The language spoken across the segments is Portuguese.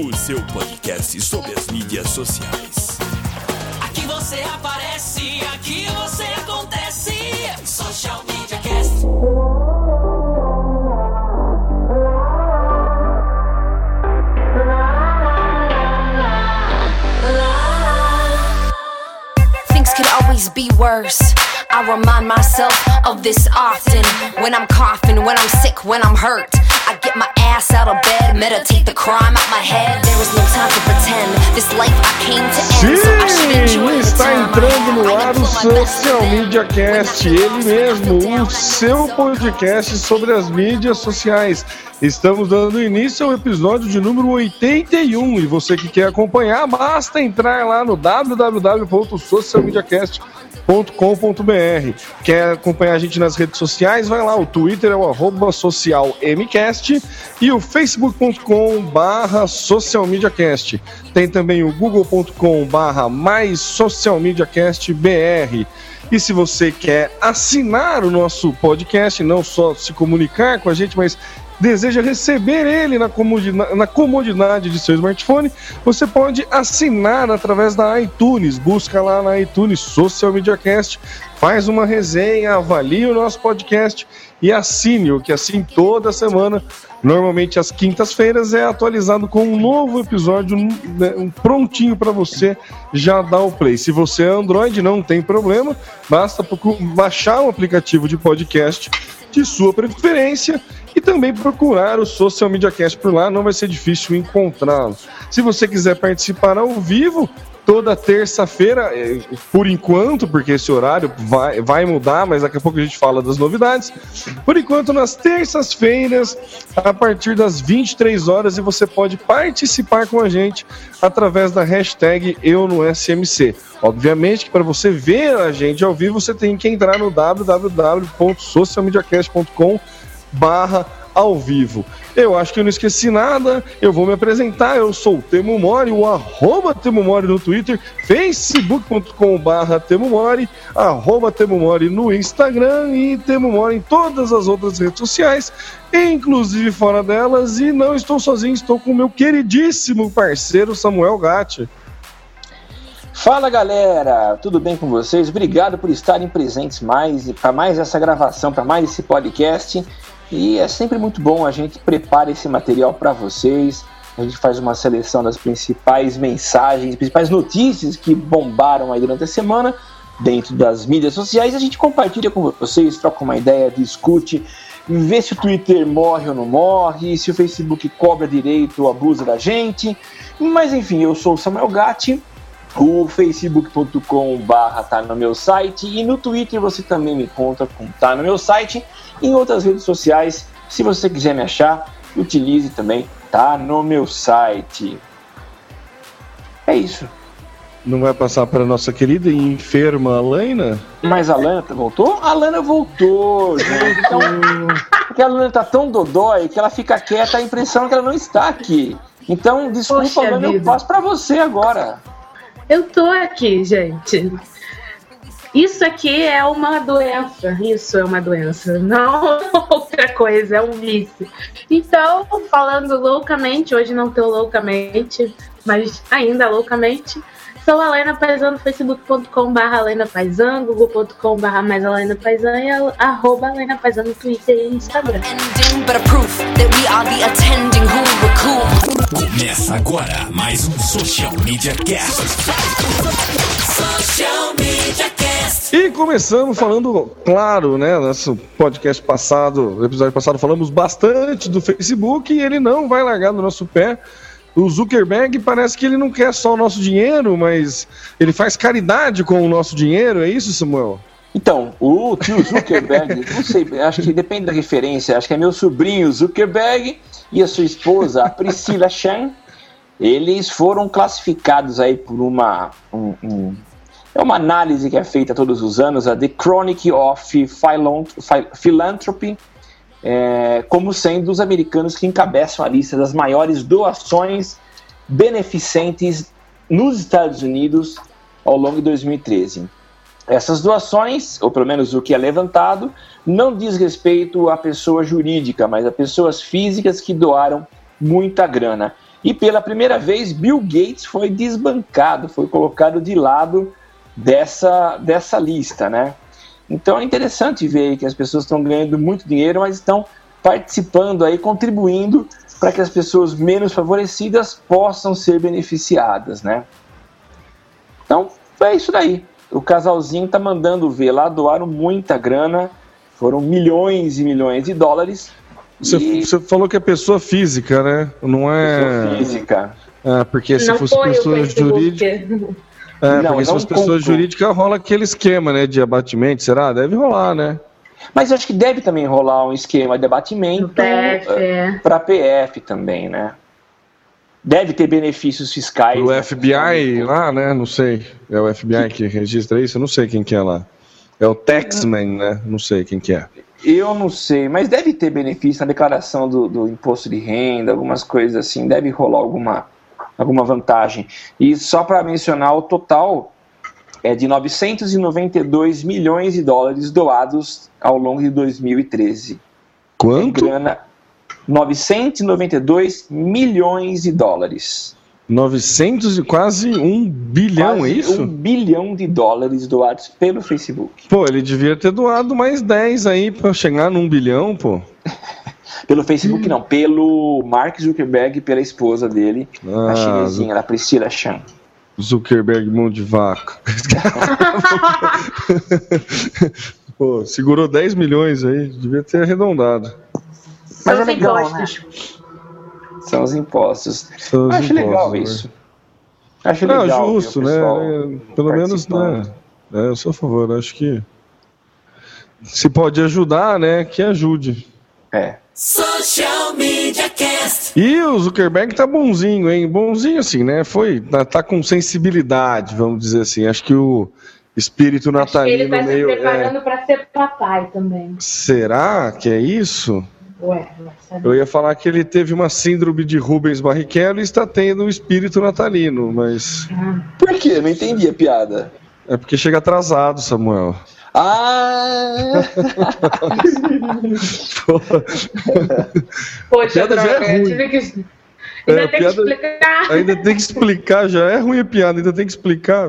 o seu podcast sobre as mídias sociais. Aqui você aparece, aqui você acontece. Social Media Cast. Things could always be worse. I remind myself of this often. When I'm coughing, when I'm sick, when I'm hurt. Get my ass out of bed, meditate the crime out my head. There is no time to pretend. This life I came to end, Sim, está entrando no ar o Social. Media Cast, ele mesmo, o seu podcast sobre as mídias sociais. Estamos dando início ao episódio de número 81 e você que quer acompanhar, basta entrar lá no www.socialmediacast.com.br. Quer acompanhar a gente nas redes sociais? Vai lá, o Twitter é o arroba socialmcast e o facebook.com barra socialmediacast. Tem também o google.com barra mais socialmediacastbr. E se você quer assinar o nosso podcast, não só se comunicar com a gente, mas deseja receber ele na comodidade, na comodidade de seu smartphone, você pode assinar através da iTunes. Busca lá na iTunes Social Media Cast, faz uma resenha, avalie o nosso podcast e assine-o, que assim toda semana, normalmente às quintas-feiras, é atualizado com um novo episódio né, um prontinho para você já dar o play. Se você é Android, não tem problema, basta baixar o aplicativo de podcast de sua preferência e também procurar o Social Media Cast por lá, não vai ser difícil encontrá-lo. Se você quiser participar ao vivo, toda terça-feira, eh, por enquanto, porque esse horário vai, vai mudar, mas daqui a pouco a gente fala das novidades. Por enquanto, nas terças-feiras, a partir das 23 horas, e você pode participar com a gente através da hashtag Eu no SMC. Obviamente que para você ver a gente ao vivo, você tem que entrar no www.socialmediacast.com barra ao vivo. Eu acho que eu não esqueci nada, eu vou me apresentar, eu sou o Temo Mori, o arroba Temo Mori no Twitter, facebook.com barra Temo Mori, arroba Temo Mori no Instagram e Temo Mori em todas as outras redes sociais, inclusive fora delas, e não estou sozinho, estou com o meu queridíssimo parceiro Samuel Gatti. Fala galera, tudo bem com vocês? Obrigado por estarem presentes mais para mais essa gravação, para mais esse podcast. E é sempre muito bom a gente prepara esse material para vocês. A gente faz uma seleção das principais mensagens, principais notícias que bombaram aí durante a semana dentro das mídias sociais. A gente compartilha com vocês, troca uma ideia, discute, vê se o Twitter morre ou não morre, se o Facebook cobra direito ou abusa da gente. Mas enfim, eu sou o Samuel Gatti. O facebook.com barra tá no meu site e no Twitter você também me encontra com tá no meu site e em outras redes sociais. Se você quiser me achar, utilize também tá no meu site. É isso. Não vai passar para nossa querida e enferma Alaina? Mas a Lana voltou? A Lana voltou, gente. Então, porque a Lana tá tão dodói que ela fica quieta, a impressão é que ela não está aqui. Então, desculpa, Poxa Lana, eu passo pra você agora. Eu tô aqui, gente. Isso aqui é uma doença. Isso é uma doença, não outra coisa, é um vício. Então, falando loucamente, hoje não tô loucamente, mas ainda loucamente. Sou a Lena Paisan no facebook.com barra Lena Paisan, google.com barra mais Lena Paisan e a- arroba Lena Paisan no Twitter e Instagram. Começa agora mais um Social Media Cast. Social Media Cast. E começamos falando, claro, né? Nosso podcast passado, episódio passado, falamos bastante do Facebook e ele não vai largar do nosso pé. O Zuckerberg parece que ele não quer só o nosso dinheiro, mas ele faz caridade com o nosso dinheiro, é isso, Samuel? Então, o tio Zuckerberg, não sei, acho que depende da referência, acho que é meu sobrinho Zuckerberg e a sua esposa, a Priscila Chan, eles foram classificados aí por uma um, um, é uma análise que é feita todos os anos, a The Chronic of Philanthropy, é, como sendo os americanos que encabeçam a lista das maiores doações beneficentes nos Estados Unidos ao longo de 2013. Essas doações, ou pelo menos o que é levantado, não diz respeito à pessoa jurídica, mas a pessoas físicas que doaram muita grana. E pela primeira vez, Bill Gates foi desbancado, foi colocado de lado dessa, dessa lista, né? Então é interessante ver que as pessoas estão ganhando muito dinheiro, mas estão participando aí, contribuindo para que as pessoas menos favorecidas possam ser beneficiadas, né? Então é isso daí. O casalzinho tá mandando ver lá, doaram muita grana, foram milhões e milhões de dólares. Você, e... você falou que é pessoa física, né? Não é. Pessoa física. Ah, porque se Não fosse pessoa jurídica. É, Não, porque se não fosse pessoa jurídica, rola aquele esquema, né? De abatimento, será? Deve rolar, né? Mas eu acho que deve também rolar um esquema de abatimento PF, é. para PF também, né? Deve ter benefícios fiscais. O né? FBI lá, né? Não sei. É o FBI que registra isso? Eu não sei quem que é lá. É o Taxman, né? Não sei quem que é. Eu não sei, mas deve ter benefício na declaração do, do imposto de renda, algumas coisas assim, deve rolar alguma, alguma vantagem. E só para mencionar, o total é de 992 milhões de dólares doados ao longo de 2013. Quanto? É grana, 992 milhões de dólares. 900 e quase um bilhão, Quase é isso? Um bilhão de dólares doados pelo Facebook. Pô, ele devia ter doado mais 10 aí pra chegar num bilhão, pô. Pelo Facebook, não, pelo Mark Zuckerberg e pela esposa dele, Ah, a chinesinha, a Priscila Chan. Zuckerberg mão de vaca. Pô, segurou 10 milhões aí, devia ter arredondado. Mas São é legal, impostos. São os impostos. São os Acho legal impostos, né? isso. Acho Não, legal. justo, né? É, Pelo menos, né? É, eu sou a favor, acho que se pode ajudar, né? Que ajude. É. Social Media Cast. E o Zuckerberg tá bonzinho, hein? Bonzinho assim, né? Foi, tá, tá com sensibilidade, vamos dizer assim. Acho que o espírito Acho que ele natalino tá se meio. é, preparando pra ser papai também. será que é isso? Ué. Eu ia falar que ele teve uma síndrome de Rubens Barrichello e está tendo um espírito natalino, mas Por quê? Não entendi a piada. é porque chega atrasado, Samuel. Ah! Poxa, é droga, eu ruim. tive que. É, Ainda a tem que piada- explicar. Ainda tem que explicar, já é ruim a piada, ainda tem que explicar.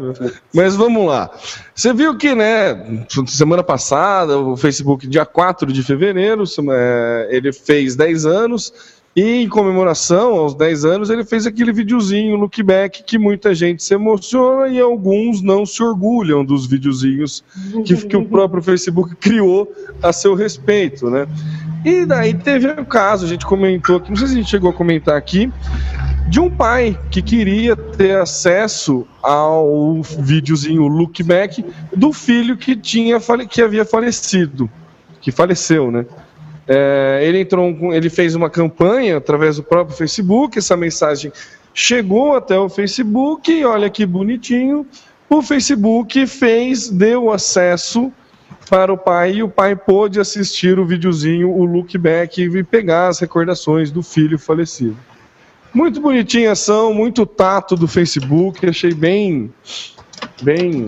Mas vamos lá. Você viu que, né, semana passada, o Facebook, dia 4 de fevereiro, é, ele fez 10 anos e, em comemoração aos 10 anos, ele fez aquele videozinho, look back, que muita gente se emociona e alguns não se orgulham dos videozinhos que, que o próprio Facebook criou a seu respeito, né? E daí teve o caso, a gente comentou não sei se a gente chegou a comentar aqui, de um pai que queria ter acesso ao videozinho look back do filho que tinha que havia falecido, que faleceu, né? É, ele entrou, ele fez uma campanha através do próprio Facebook. Essa mensagem chegou até o Facebook e olha que bonitinho. O Facebook fez, deu acesso para o pai e o pai pôde assistir o videozinho, o look back e pegar as recordações do filho falecido. Muito bonitinha a ação, muito tato do Facebook, achei bem. bem.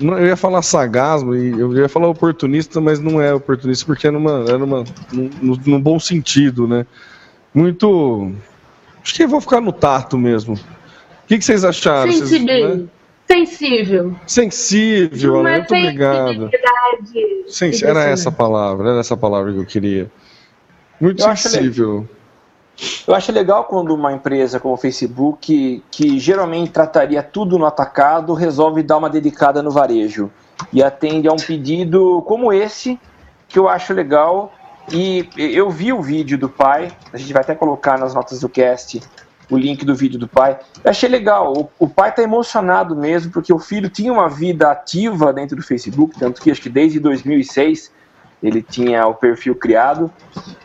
Não- Eu ia falar sagasmo, e eu ia falar oportunista, mas não é oportunista, porque é numa, é numa, num, no- num bom sentido, né? Muito. Acho que eu vou ficar no tato mesmo. O que, que vocês acharam? Vocês, Sensível. né? Sensível. Sensível, Uma né? muito obrigado. sensibilidade. Sens- Era essa a palavra, era essa a palavra que eu queria. Muito Eu acho sensível. Eu acho legal quando uma empresa como o Facebook, que geralmente trataria tudo no atacado, resolve dar uma dedicada no varejo e atende a um pedido como esse, que eu acho legal. E eu vi o vídeo do pai, a gente vai até colocar nas notas do cast o link do vídeo do pai. Eu achei legal, o, o pai está emocionado mesmo, porque o filho tinha uma vida ativa dentro do Facebook, tanto que acho que desde 2006 ele tinha o perfil criado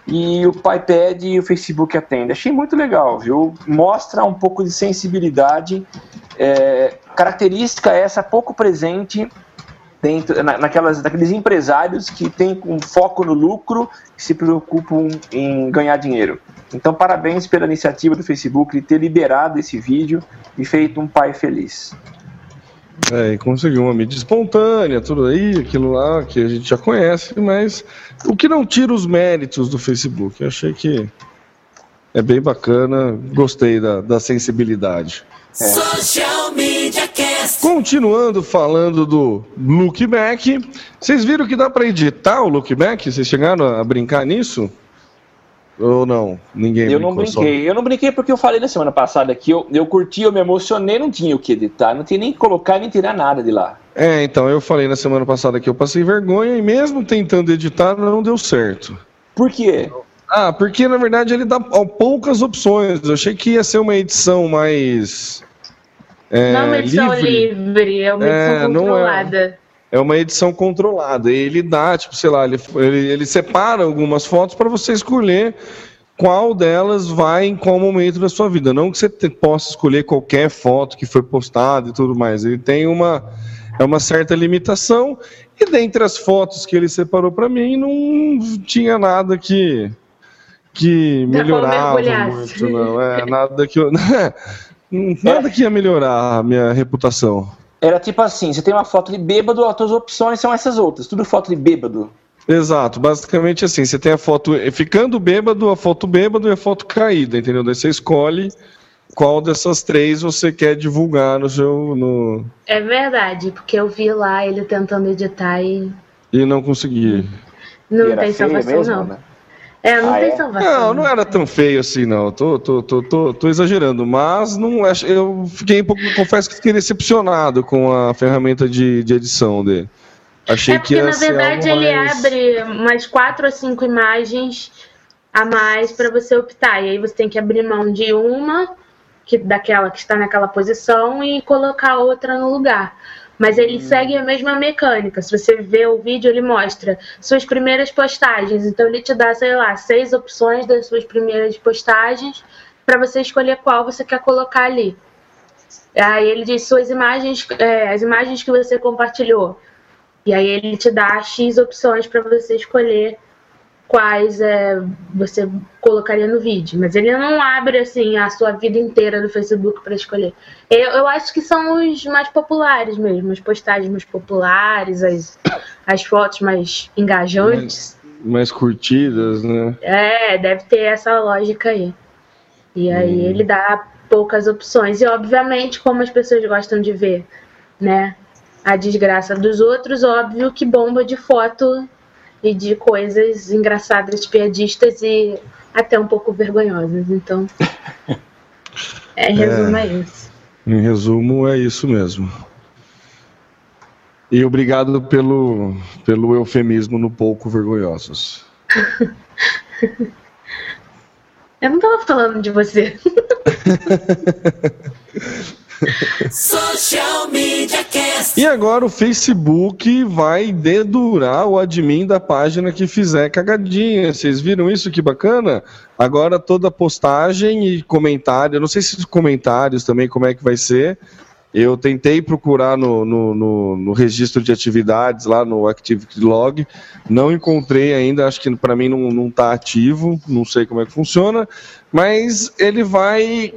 e o pede e o Facebook atende. Achei muito legal, viu? Mostra um pouco de sensibilidade, é, característica essa pouco presente dentro, na, naquelas, naqueles empresários que têm um foco no lucro e se preocupam em ganhar dinheiro. Então, parabéns pela iniciativa do Facebook de ter liberado esse vídeo e feito um pai feliz. É, e conseguiu uma mídia espontânea, tudo aí, aquilo lá que a gente já conhece, mas o que não tira os méritos do Facebook. Eu achei que é bem bacana, gostei da, da sensibilidade. É. Social Media Cast. Continuando falando do lookback, vocês viram que dá para editar o lookback? Vocês chegaram a brincar nisso? Ou não? Ninguém Eu não brinquei. Só. Eu não brinquei porque eu falei na semana passada que eu, eu curti, eu me emocionei, não tinha o que editar, não tinha nem que colocar nem tirar nada de lá. É, então eu falei na semana passada que eu passei vergonha e mesmo tentando editar não deu certo. Por quê? Ah, porque na verdade ele dá poucas opções. Eu achei que ia ser uma edição mais. É, não é uma edição livre, livre é uma edição é, controlada. É, uma edição controlada. Ele dá, tipo, sei lá, ele, ele, ele separa algumas fotos para você escolher qual delas vai em qual momento da sua vida. Não que você te, possa escolher qualquer foto que foi postada e tudo mais. Ele tem uma, é uma certa limitação. E dentre as fotos que ele separou para mim, não tinha nada que que melhorava muito, não. É, nada que eu, nada que ia melhorar a minha reputação. Era tipo assim, você tem uma foto de bêbado, as suas opções são essas outras, tudo foto de bêbado. Exato, basicamente assim, você tem a foto ficando bêbado, a foto bêbado e a foto caída, entendeu? Daí você escolhe qual dessas três você quer divulgar no seu. No... É verdade, porque eu vi lá ele tentando editar e. E não consegui. Não tem salvação, mesmo, não. Né? É, não ah, tem é? salvação. Não, não era tão feio assim, não. Tô, tô, tô, tô, tô exagerando, mas não eu fiquei um pouco, confesso que fiquei decepcionado com a ferramenta de, de edição dele. Achei é porque, que na verdade, ele mais... abre umas quatro ou cinco imagens a mais para você optar. E aí você tem que abrir mão de uma, que daquela que está naquela posição, e colocar outra no lugar. Mas ele hum. segue a mesma mecânica. Se você vê o vídeo, ele mostra suas primeiras postagens. Então ele te dá, sei lá, seis opções das suas primeiras postagens para você escolher qual você quer colocar ali. Aí ele diz suas imagens, é, as imagens que você compartilhou. E aí ele te dá X opções para você escolher quais é, você colocaria no vídeo, mas ele não abre assim a sua vida inteira do Facebook para escolher. Eu, eu, acho que são os mais populares mesmo, as postagens mais populares, as, as fotos mais engajantes. Mais, mais curtidas, né? É, deve ter essa lógica aí. E aí hum. ele dá poucas opções. E obviamente, como as pessoas gostam de ver, né? A desgraça dos outros, óbvio que bomba de foto e de coisas engraçadas, piadistas e até um pouco vergonhosas. Então, é, em resumo, é, é isso. Em resumo, é isso mesmo. E obrigado pelo, pelo eufemismo no pouco vergonhosos. Eu não estava falando de você. Social Media. E agora o Facebook vai dedurar o admin da página que fizer cagadinha. Vocês viram isso? Que bacana? Agora toda postagem e comentário, não sei se os comentários também como é que vai ser. Eu tentei procurar no, no, no, no registro de atividades lá no Activity Log, não encontrei ainda, acho que para mim não está ativo, não sei como é que funciona, mas ele vai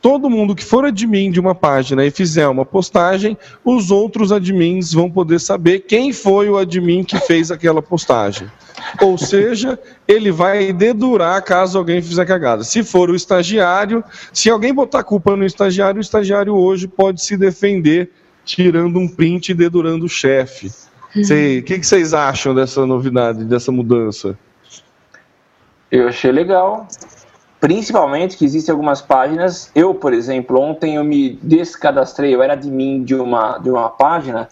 todo mundo que for admin de uma página e fizer uma postagem, os outros admins vão poder saber quem foi o admin que fez aquela postagem. Ou seja, ele vai dedurar caso alguém fizer cagada. Se for o estagiário, se alguém botar culpa no estagiário, o estagiário hoje pode se defender tirando um print e dedurando o chefe. O que, que vocês acham dessa novidade, dessa mudança? Eu achei legal principalmente que existem algumas páginas. Eu, por exemplo, ontem eu me descadastrei, eu era admin de uma, de uma página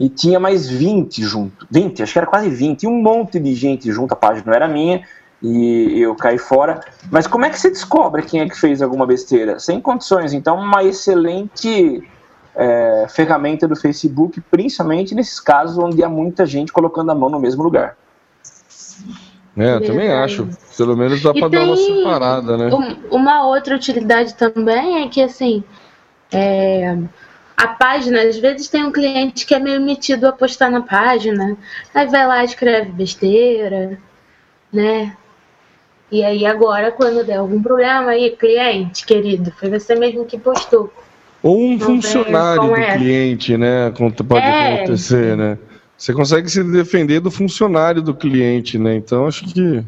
e tinha mais 20 junto. 20, acho que era quase 20, e um monte de gente junto, a página não era minha e eu caí fora. Mas como é que você descobre quem é que fez alguma besteira? Sem condições. Então, uma excelente é, ferramenta do Facebook, principalmente nesses casos onde há muita gente colocando a mão no mesmo lugar. É, eu também acho. Pelo menos dá para dar uma separada, né? Uma outra utilidade também é que, assim, é, a página, às vezes tem um cliente que é meio metido a postar na página, aí vai lá e escreve besteira, né? E aí agora, quando der algum problema aí, cliente, querido, foi você mesmo que postou. Ou um Não funcionário do essa. cliente, né? Pode é, acontecer, né? Você consegue se defender do funcionário do cliente, né? Então acho que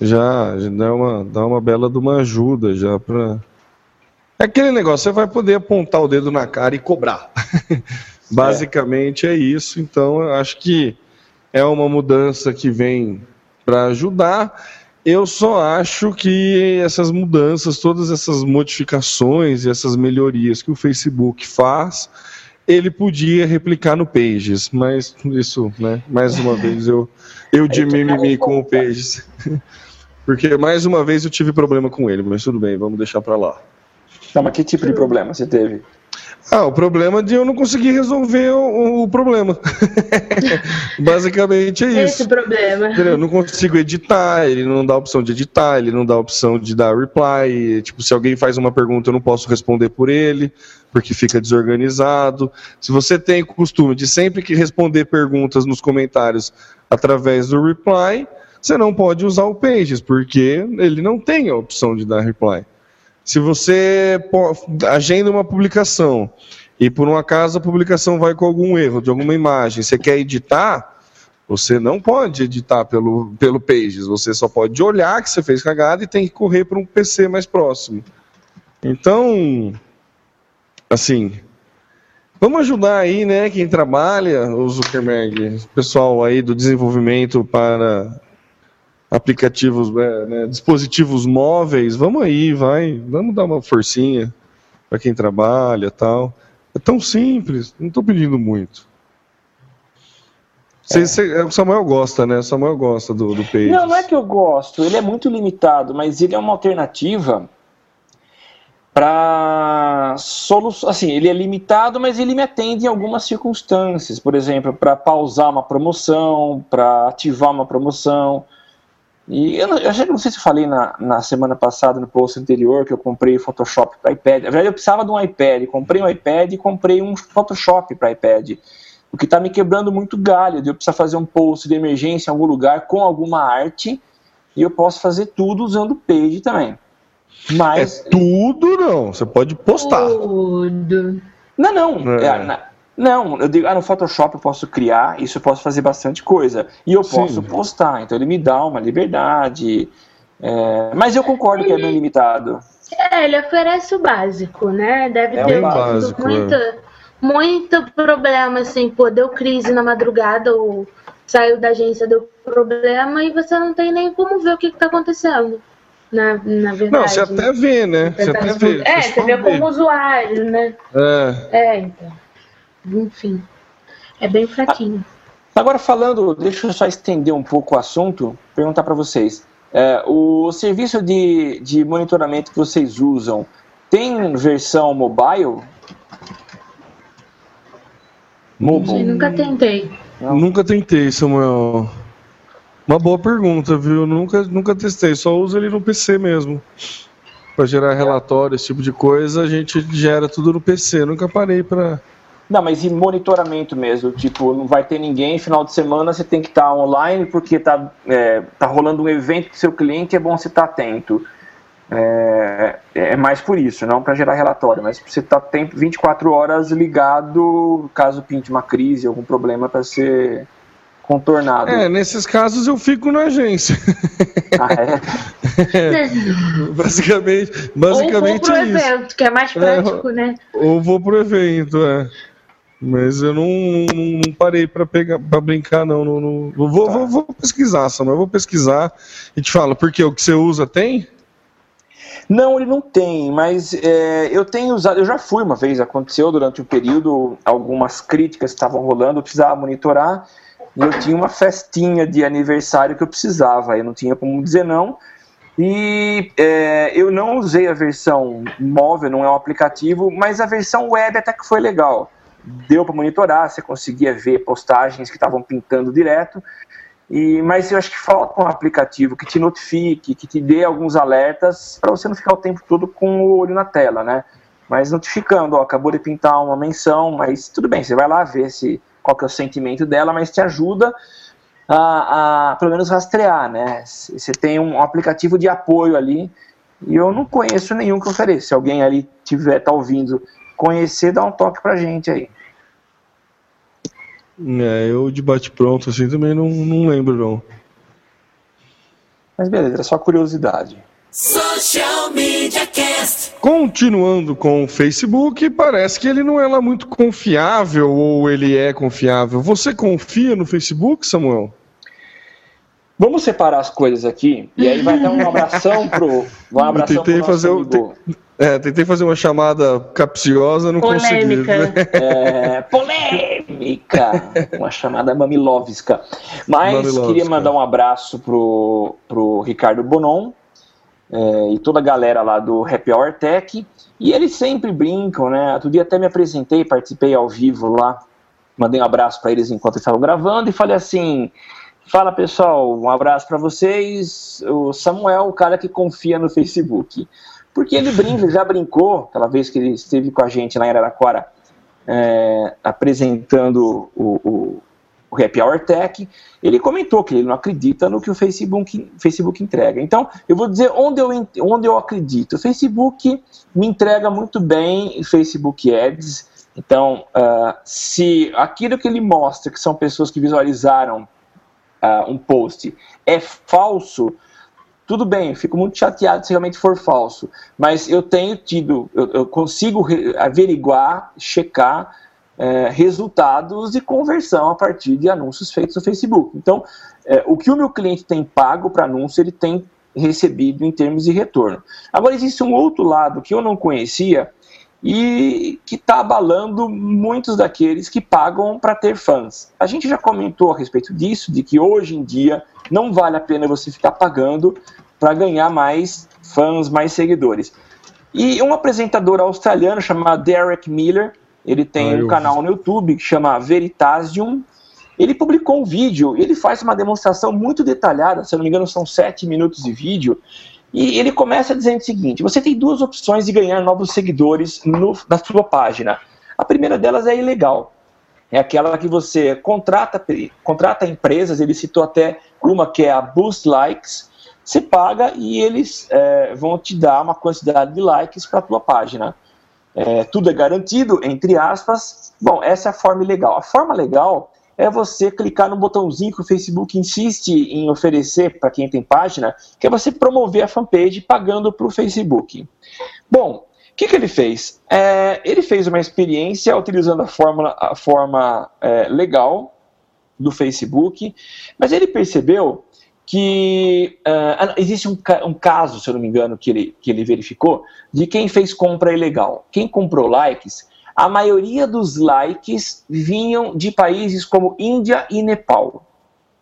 já, já dá, uma, dá uma bela de uma ajuda já para. É aquele negócio, você vai poder apontar o dedo na cara e cobrar. Basicamente é. é isso. Então eu acho que é uma mudança que vem para ajudar. Eu só acho que essas mudanças, todas essas modificações e essas melhorias que o Facebook faz, ele podia replicar no Pages, mas isso, né? Mais uma vez eu, eu de mimimi com o Pages. Porque mais uma vez eu tive problema com ele, mas tudo bem, vamos deixar para lá. Não, mas que tipo de problema você teve? Ah, o problema de eu não conseguir resolver o, o problema. Basicamente é isso. Esse problema. Eu não consigo editar, ele não dá opção de editar, ele não dá opção de dar reply. Tipo, se alguém faz uma pergunta, eu não posso responder por ele, porque fica desorganizado. Se você tem o costume de sempre que responder perguntas nos comentários através do reply, você não pode usar o Pages, porque ele não tem a opção de dar reply. Se você agenda uma publicação e por um acaso a publicação vai com algum erro de alguma imagem, você quer editar, você não pode editar pelo, pelo Pages, você só pode olhar que você fez cagada e tem que correr para um PC mais próximo. Então, assim, vamos ajudar aí, né, quem trabalha, o Zuckerberg, o pessoal aí do desenvolvimento para aplicativos, é, né, dispositivos móveis, vamos aí, vai, vamos dar uma forcinha para quem trabalha tal. É tão simples, não estou pedindo muito. Cê, cê, o Samuel gosta, né? O Samuel gosta do, do Pages. Não, não é que eu gosto, ele é muito limitado, mas ele é uma alternativa para solução. Assim, ele é limitado, mas ele me atende em algumas circunstâncias. Por exemplo, para pausar uma promoção, para ativar uma promoção e eu, não, eu já não sei se falei na, na semana passada, no post anterior, que eu comprei Photoshop para iPad. Na verdade, eu precisava de um iPad. Comprei um iPad e comprei um Photoshop para iPad. O que está me quebrando muito galho. De eu precisar fazer um post de emergência em algum lugar com alguma arte. E eu posso fazer tudo usando o Page também. Mas. É tudo não. Você pode postar. Tudo. Não, não. É. É, não, eu digo, ah, no Photoshop eu posso criar, isso eu posso fazer bastante coisa. E eu Sim. posso postar, então ele me dá uma liberdade. É, mas eu concordo ele, que é bem limitado. É, ele oferece o básico, né? Deve é ter básico, muita, é. muito problema, assim, pô, deu crise na madrugada ou saiu da agência, deu problema e você não tem nem como ver o que está acontecendo. Na, na verdade. Não, você até vê, né? Você até vê. É, você vê como usuário, né? É. É, então enfim, é bem fraquinho. Agora falando, deixa eu só estender um pouco o assunto, perguntar para vocês. É, o serviço de, de monitoramento que vocês usam tem versão mobile? Mobile? Nunca tentei. Não. Nunca tentei, Samuel. Uma boa pergunta, viu? Nunca, nunca testei, só uso ele no PC mesmo. Para gerar relatório, esse tipo de coisa, a gente gera tudo no PC. Nunca parei para não, mas em monitoramento mesmo, tipo, não vai ter ninguém, final de semana você tem que estar tá online porque tá, é, tá rolando um evento do seu cliente, é bom você estar tá atento. É, é, mais por isso, não para gerar relatório, mas você estar tá 24 horas ligado caso pinte uma crise, algum problema para ser contornado. É, nesses casos eu fico na agência. Ah, é? é basicamente, basicamente ou vou pro é evento, que é mais é, prático, é, né? Ou vou pro evento, é. Mas eu não, não, não parei para pegar para brincar, não. não, não vou, tá. vou, vou, pesquisar, Samuel. Vou pesquisar e te falo, porque o que você usa tem? Não, ele não tem, mas é, eu tenho usado, eu já fui uma vez, aconteceu durante um período, algumas críticas estavam rolando, eu precisava monitorar, e eu tinha uma festinha de aniversário que eu precisava, eu não tinha como dizer não, e é, eu não usei a versão móvel, não é um aplicativo, mas a versão web até que foi legal deu para monitorar, você conseguia ver postagens que estavam pintando direto. E, mas eu acho que falta um aplicativo que te notifique, que te dê alguns alertas para você não ficar o tempo todo com o olho na tela, né? Mas notificando, ó, acabou de pintar uma menção, mas tudo bem, você vai lá ver se qual que é o sentimento dela, mas te ajuda a, a pelo menos rastrear, né? Você tem um aplicativo de apoio ali e eu não conheço nenhum que ofereça. Se alguém ali tiver, tá ouvindo, conhecer, dá um toque pra gente aí. É, eu de bate-pronto assim também não, não lembro, não. Mas beleza, é só curiosidade. Social Media Cast. Continuando com o Facebook, parece que ele não é lá muito confiável ou ele é confiável. Você confia no Facebook, Samuel? Vamos separar as coisas aqui e aí vai dar um abração pro, um abração eu tentei pro fazer, amigo. é, tentei fazer uma chamada capciosa, não Polêmica. consegui. É, polêmica, uma chamada mamilovska. Mas Mamilovska. queria mandar um abraço pro, pro Ricardo Bonon é, e toda a galera lá do Happy Hour Tech. E eles sempre brincam, né? Outro dia até me apresentei, participei ao vivo lá, mandei um abraço para eles enquanto eles estavam gravando e falei assim: Fala pessoal, um abraço para vocês. O Samuel, o cara que confia no Facebook. Porque ele brinca, já brincou, aquela vez que ele esteve com a gente lá em Araraquara, é, apresentando o, o, o Happy Hour Tech, ele comentou que ele não acredita no que o Facebook, Facebook entrega. Então, eu vou dizer onde eu, onde eu acredito. O Facebook me entrega muito bem Facebook Ads. Então, ah, se aquilo que ele mostra, que são pessoas que visualizaram ah, um post, é falso, tudo bem, fico muito chateado se realmente for falso. Mas eu tenho tido, eu, eu consigo averiguar, checar eh, resultados de conversão a partir de anúncios feitos no Facebook. Então, eh, o que o meu cliente tem pago para anúncio, ele tem recebido em termos de retorno. Agora, existe um outro lado que eu não conhecia e que está abalando muitos daqueles que pagam para ter fãs. A gente já comentou a respeito disso, de que hoje em dia não vale a pena você ficar pagando para ganhar mais fãs, mais seguidores. E um apresentador australiano chamado Derek Miller, ele tem Ah, um canal no YouTube que chama Veritasium. Ele publicou um vídeo, ele faz uma demonstração muito detalhada, se não me engano são sete minutos de vídeo, e ele começa dizendo o seguinte: você tem duas opções de ganhar novos seguidores no, na sua página. A primeira delas é ilegal. É aquela que você contrata, contrata empresas, ele citou até uma que é a Boost Likes, você paga e eles é, vão te dar uma quantidade de likes para a tua página. É, tudo é garantido, entre aspas. Bom, essa é a forma legal. A forma legal é você clicar no botãozinho que o Facebook insiste em oferecer para quem tem página, que é você promover a fanpage pagando para o Facebook. Bom, o que, que ele fez? É, ele fez uma experiência utilizando a, fórmula, a forma é, legal do Facebook, mas ele percebeu que uh, existe um, um, caso, se eu não me engano, que ele, que ele verificou, de quem fez compra ilegal. Quem comprou likes, a maioria dos likes vinham de países como Índia e Nepal.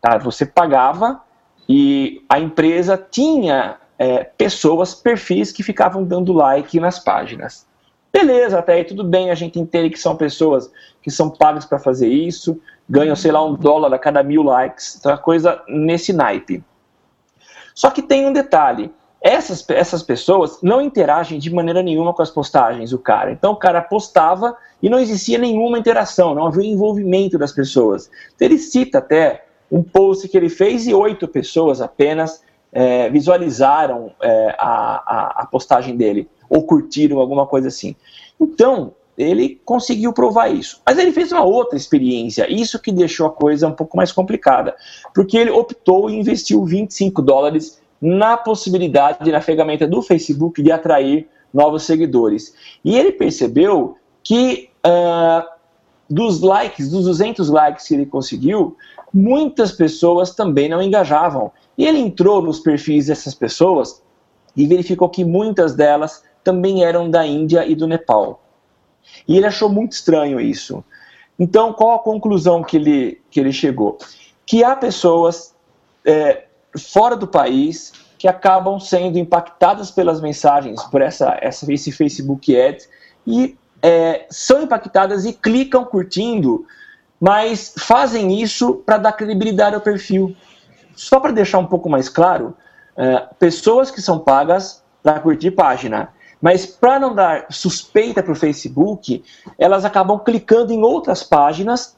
Tá? Você pagava e a empresa tinha é, pessoas, perfis que ficavam dando like nas páginas. Beleza, até aí tudo bem, a gente entende que são pessoas que são pagas para fazer isso, ganham, sei lá, um dólar a cada mil likes, então é coisa nesse naipe. Só que tem um detalhe, essas, essas pessoas não interagem de maneira nenhuma com as postagens do cara. Então o cara postava e não existia nenhuma interação, não havia envolvimento das pessoas. Então, ele cita até um post que ele fez e oito pessoas apenas é, visualizaram é, a, a, a postagem dele, ou curtiram alguma coisa assim. Então, ele conseguiu provar isso. Mas ele fez uma outra experiência, isso que deixou a coisa um pouco mais complicada, porque ele optou e investiu 25 dólares na possibilidade, na ferramenta do Facebook, de atrair novos seguidores. E ele percebeu que uh, dos likes, dos 200 likes que ele conseguiu, muitas pessoas também não engajavam. E ele entrou nos perfis dessas pessoas e verificou que muitas delas também eram da Índia e do Nepal. E ele achou muito estranho isso. Então, qual a conclusão que ele, que ele chegou? Que há pessoas é, fora do país que acabam sendo impactadas pelas mensagens, por essa, essa esse Facebook Ads, e é, são impactadas e clicam curtindo, mas fazem isso para dar credibilidade ao perfil. só para deixar um pouco mais claro, é, pessoas que são pagas para curtir página. Mas para não dar suspeita para o Facebook, elas acabam clicando em outras páginas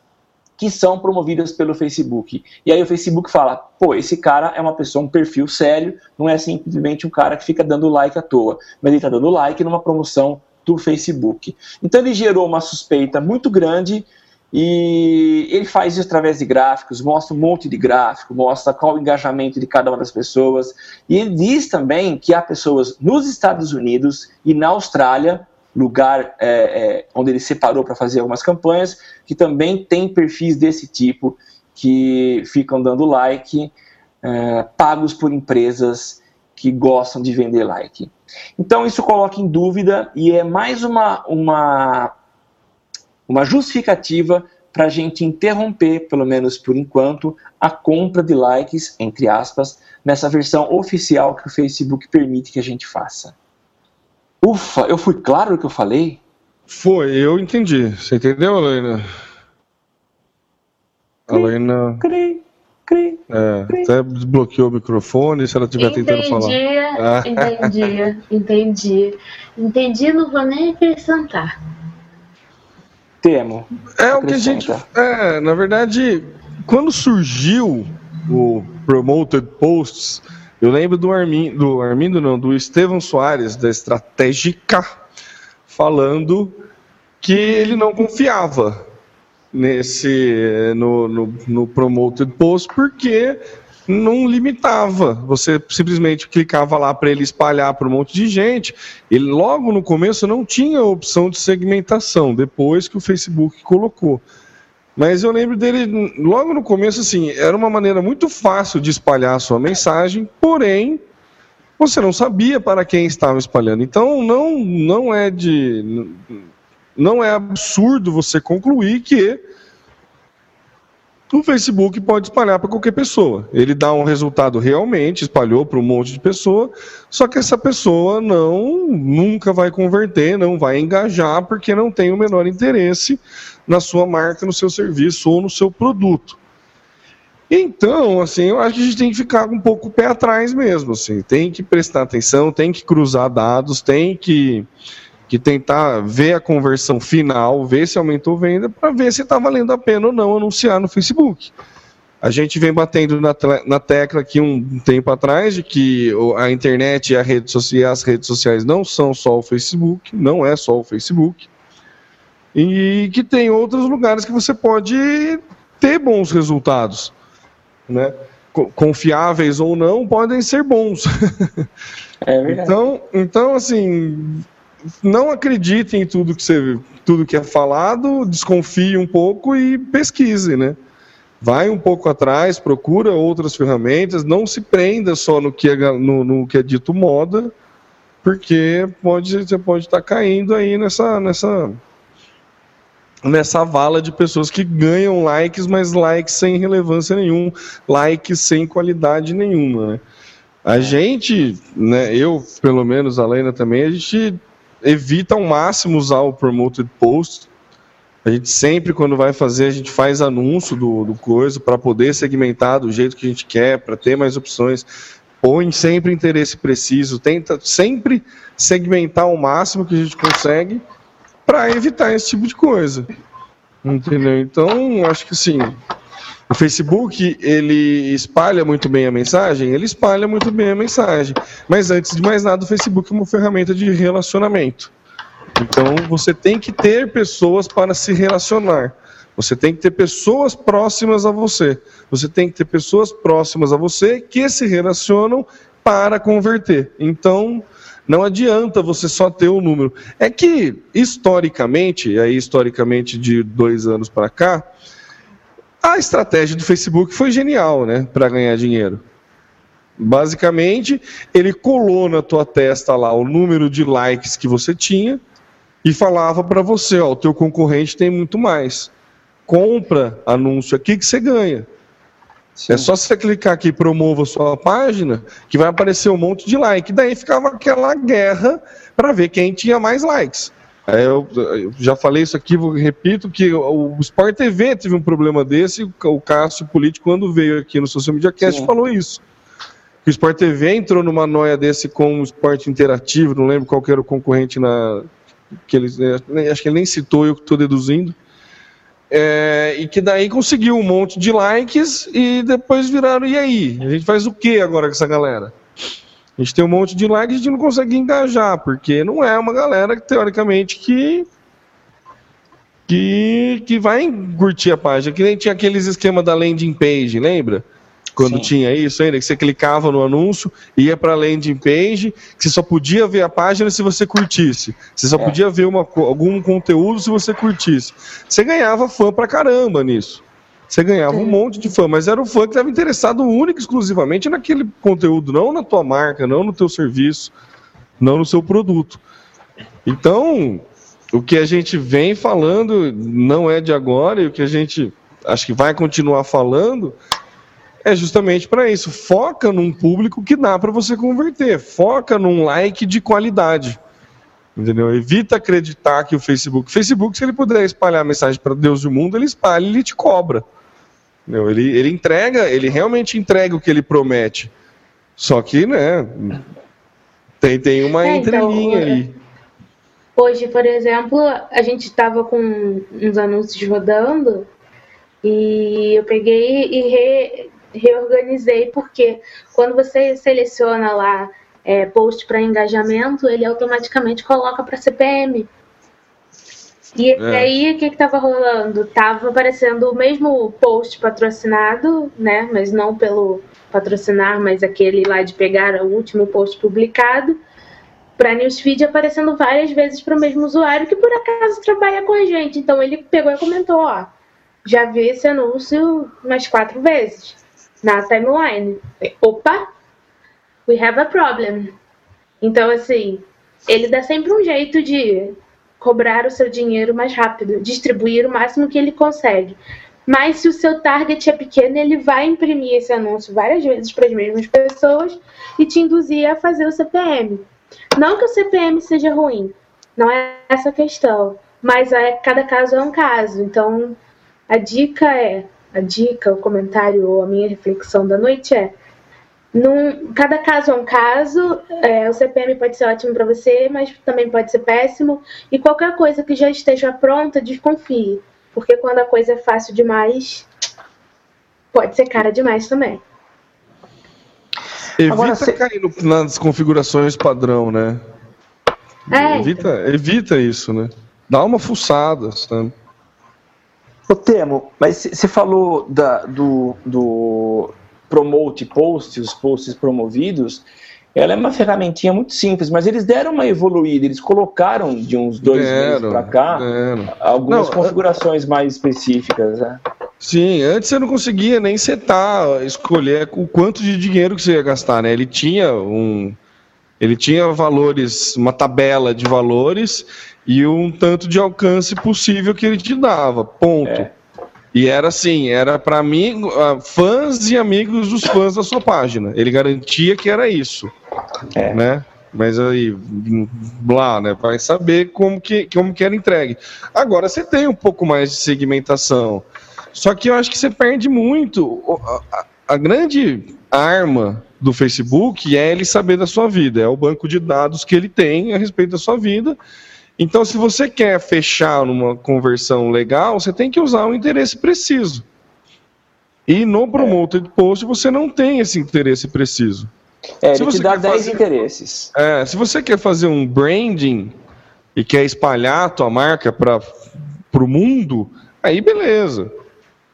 que são promovidas pelo Facebook. E aí o Facebook fala: pô, esse cara é uma pessoa, um perfil sério, não é simplesmente um cara que fica dando like à toa, mas ele está dando like numa promoção do Facebook. Então ele gerou uma suspeita muito grande e ele faz isso através de gráficos, mostra um monte de gráfico, mostra qual o engajamento de cada uma das pessoas. E ele diz também que há pessoas nos Estados Unidos e na Austrália, lugar é, é, onde ele separou para fazer algumas campanhas, que também tem perfis desse tipo, que ficam dando like, é, pagos por empresas que gostam de vender like. Então isso coloca em dúvida e é mais uma, uma uma justificativa para a gente interromper, pelo menos por enquanto, a compra de likes, entre aspas, nessa versão oficial que o Facebook permite que a gente faça. Ufa, eu fui claro no que eu falei? Foi, eu entendi. Você entendeu, Helena? Helena. Cri, cri, é, até desbloqueou o microfone se ela estiver tentando falar. Entendi, entendi. Entendi, não vou nem acrescentar. Temo. É o que a gente. É, na verdade, quando surgiu o Promoted Posts, eu lembro do Armindo, do Armindo não, do Estevão Soares, da Estratégica, falando que ele não confiava nesse no, no, no Promoted Post porque não limitava. Você simplesmente clicava lá para ele espalhar para um monte de gente. Ele logo no começo não tinha a opção de segmentação, depois que o Facebook colocou. Mas eu lembro dele logo no começo assim, era uma maneira muito fácil de espalhar a sua mensagem, porém você não sabia para quem estava espalhando. Então não não é de não é absurdo você concluir que o Facebook pode espalhar para qualquer pessoa. Ele dá um resultado realmente, espalhou para um monte de pessoa, só que essa pessoa não nunca vai converter, não vai engajar, porque não tem o menor interesse na sua marca, no seu serviço ou no seu produto. Então, assim, eu acho que a gente tem que ficar um pouco o pé atrás mesmo, assim, tem que prestar atenção, tem que cruzar dados, tem que que tentar ver a conversão final, ver se aumentou venda, para ver se está valendo a pena ou não anunciar no Facebook. A gente vem batendo na, na tecla aqui um tempo atrás de que a internet e a rede social, as redes sociais não são só o Facebook, não é só o Facebook, e que tem outros lugares que você pode ter bons resultados, né? Confiáveis ou não, podem ser bons. É verdade. Então, então, assim, não acredite em tudo que, você, tudo que é falado, desconfie um pouco e pesquise, né? Vai um pouco atrás, procura outras ferramentas, não se prenda só no que é, no, no que é dito moda, porque pode, você pode estar caindo aí nessa, nessa, nessa vala de pessoas que ganham likes, mas likes sem relevância nenhuma, likes sem qualidade nenhuma, né? A gente, né, eu pelo menos, a Lena também, a gente evita ao máximo usar o promoted post. A gente sempre, quando vai fazer, a gente faz anúncio do, do coisa para poder segmentar do jeito que a gente quer, para ter mais opções. Põe sempre interesse preciso, tenta sempre segmentar ao máximo que a gente consegue para evitar esse tipo de coisa. Entendeu? Então, acho que sim. O Facebook, ele espalha muito bem a mensagem? Ele espalha muito bem a mensagem. Mas antes de mais nada, o Facebook é uma ferramenta de relacionamento. Então, você tem que ter pessoas para se relacionar. Você tem que ter pessoas próximas a você. Você tem que ter pessoas próximas a você que se relacionam para converter. Então, não adianta você só ter um número. É que, historicamente, aí historicamente de dois anos para cá, a estratégia do Facebook foi genial, né, para ganhar dinheiro. Basicamente, ele colou na tua testa lá o número de likes que você tinha e falava para você, ó, o teu concorrente tem muito mais. Compra anúncio aqui que você ganha. Sim. É só você clicar aqui promova sua página que vai aparecer um monte de like. Daí ficava aquela guerra para ver quem tinha mais likes. É, eu, eu, já falei isso aqui, repito que o, Sport TV teve um problema desse, o, Cássio Político, quando veio aqui no Social Media Cast, Sim. falou isso. O Sport TV entrou numa noia desse com o esporte interativo, não lembro qual era o concorrente na. Que ele, é, acho que ele nem citou, eu estou deduzindo. É, e que daí conseguiu um monte de likes e depois viraram, e aí? A gente faz o que agora com essa galera? A gente tem um monte de likes e a gente não consegue engajar, porque não é uma galera, teoricamente, que. que, que vai curtir a página. Que nem tinha aqueles esquema da landing page, lembra? Quando Sim. tinha isso ainda, que você clicava no anúncio, ia para a landing page, que você só podia ver a página se você curtisse. Você só é. podia ver uma, algum conteúdo se você curtisse. Você ganhava fã pra caramba nisso. Você ganhava um monte de fã, mas era o fã que estava interessado único exclusivamente naquele conteúdo, não na tua marca, não no teu serviço, não no seu produto. Então, o que a gente vem falando não é de agora, e o que a gente acho que vai continuar falando é justamente para isso. Foca num público que dá para você converter, foca num like de qualidade. Entendeu? Evita acreditar que o Facebook. Facebook, se ele puder espalhar a mensagem para Deus e o mundo, ele espalha e ele te cobra. Ele, ele entrega, ele realmente entrega o que ele promete. Só que, né, tem, tem uma é, então, entrelinha então, aí. Hoje, por exemplo, a gente estava com uns anúncios rodando e eu peguei e re, reorganizei, porque quando você seleciona lá é, post para engajamento, ele automaticamente coloca para CPM. E é. aí, o que estava rolando? Tava aparecendo o mesmo post patrocinado, né? Mas não pelo patrocinar, mas aquele lá de pegar o último post publicado, para newsfeed aparecendo várias vezes para o mesmo usuário que por acaso trabalha com a gente. Então ele pegou e comentou: ó, já vi esse anúncio umas quatro vezes na timeline. Opa, we have a problem. Então, assim, ele dá sempre um jeito de cobrar o seu dinheiro mais rápido, distribuir o máximo que ele consegue. Mas se o seu target é pequeno, ele vai imprimir esse anúncio várias vezes para as mesmas pessoas e te induzir a fazer o CPM. Não que o CPM seja ruim, não é essa a questão, mas é, cada caso é um caso. Então, a dica é, a dica, o comentário ou a minha reflexão da noite é num, cada caso é um caso, é, o CPM pode ser ótimo para você, mas também pode ser péssimo. E qualquer coisa que já esteja pronta, desconfie. Porque quando a coisa é fácil demais, pode ser cara demais também. Evita Agora, você... cair no, nas configurações padrão, né? É, evita, então. evita isso, né? Dá uma fuçada, sabe? Ô Temo, mas você falou da, do, do, promote posts, os posts promovidos, ela é uma ferramentinha muito simples, mas eles deram uma evoluída, eles colocaram de uns dois deram, meses para cá deram. algumas não, configurações mais específicas. Né? Sim, antes você não conseguia nem setar, escolher o quanto de dinheiro que você ia gastar, né? Ele tinha um. Ele tinha valores, uma tabela de valores e um tanto de alcance possível que ele te dava. Ponto. É. E era assim, era para mim, fãs e amigos dos fãs da sua página. Ele garantia que era isso. É. Né? Mas aí, lá, né? Vai saber como que, como que era entregue. Agora você tem um pouco mais de segmentação. Só que eu acho que você perde muito. A, grande arma do Facebook é ele saber da sua vida, é o banco de dados que ele tem a respeito da sua vida então, se você quer fechar numa conversão legal, você tem que usar o um interesse preciso. E no Promoted Post você não tem esse interesse preciso. É, se ele te dá 10 fazer, interesses. É, se você quer fazer um branding e quer espalhar a tua marca para o mundo, aí beleza.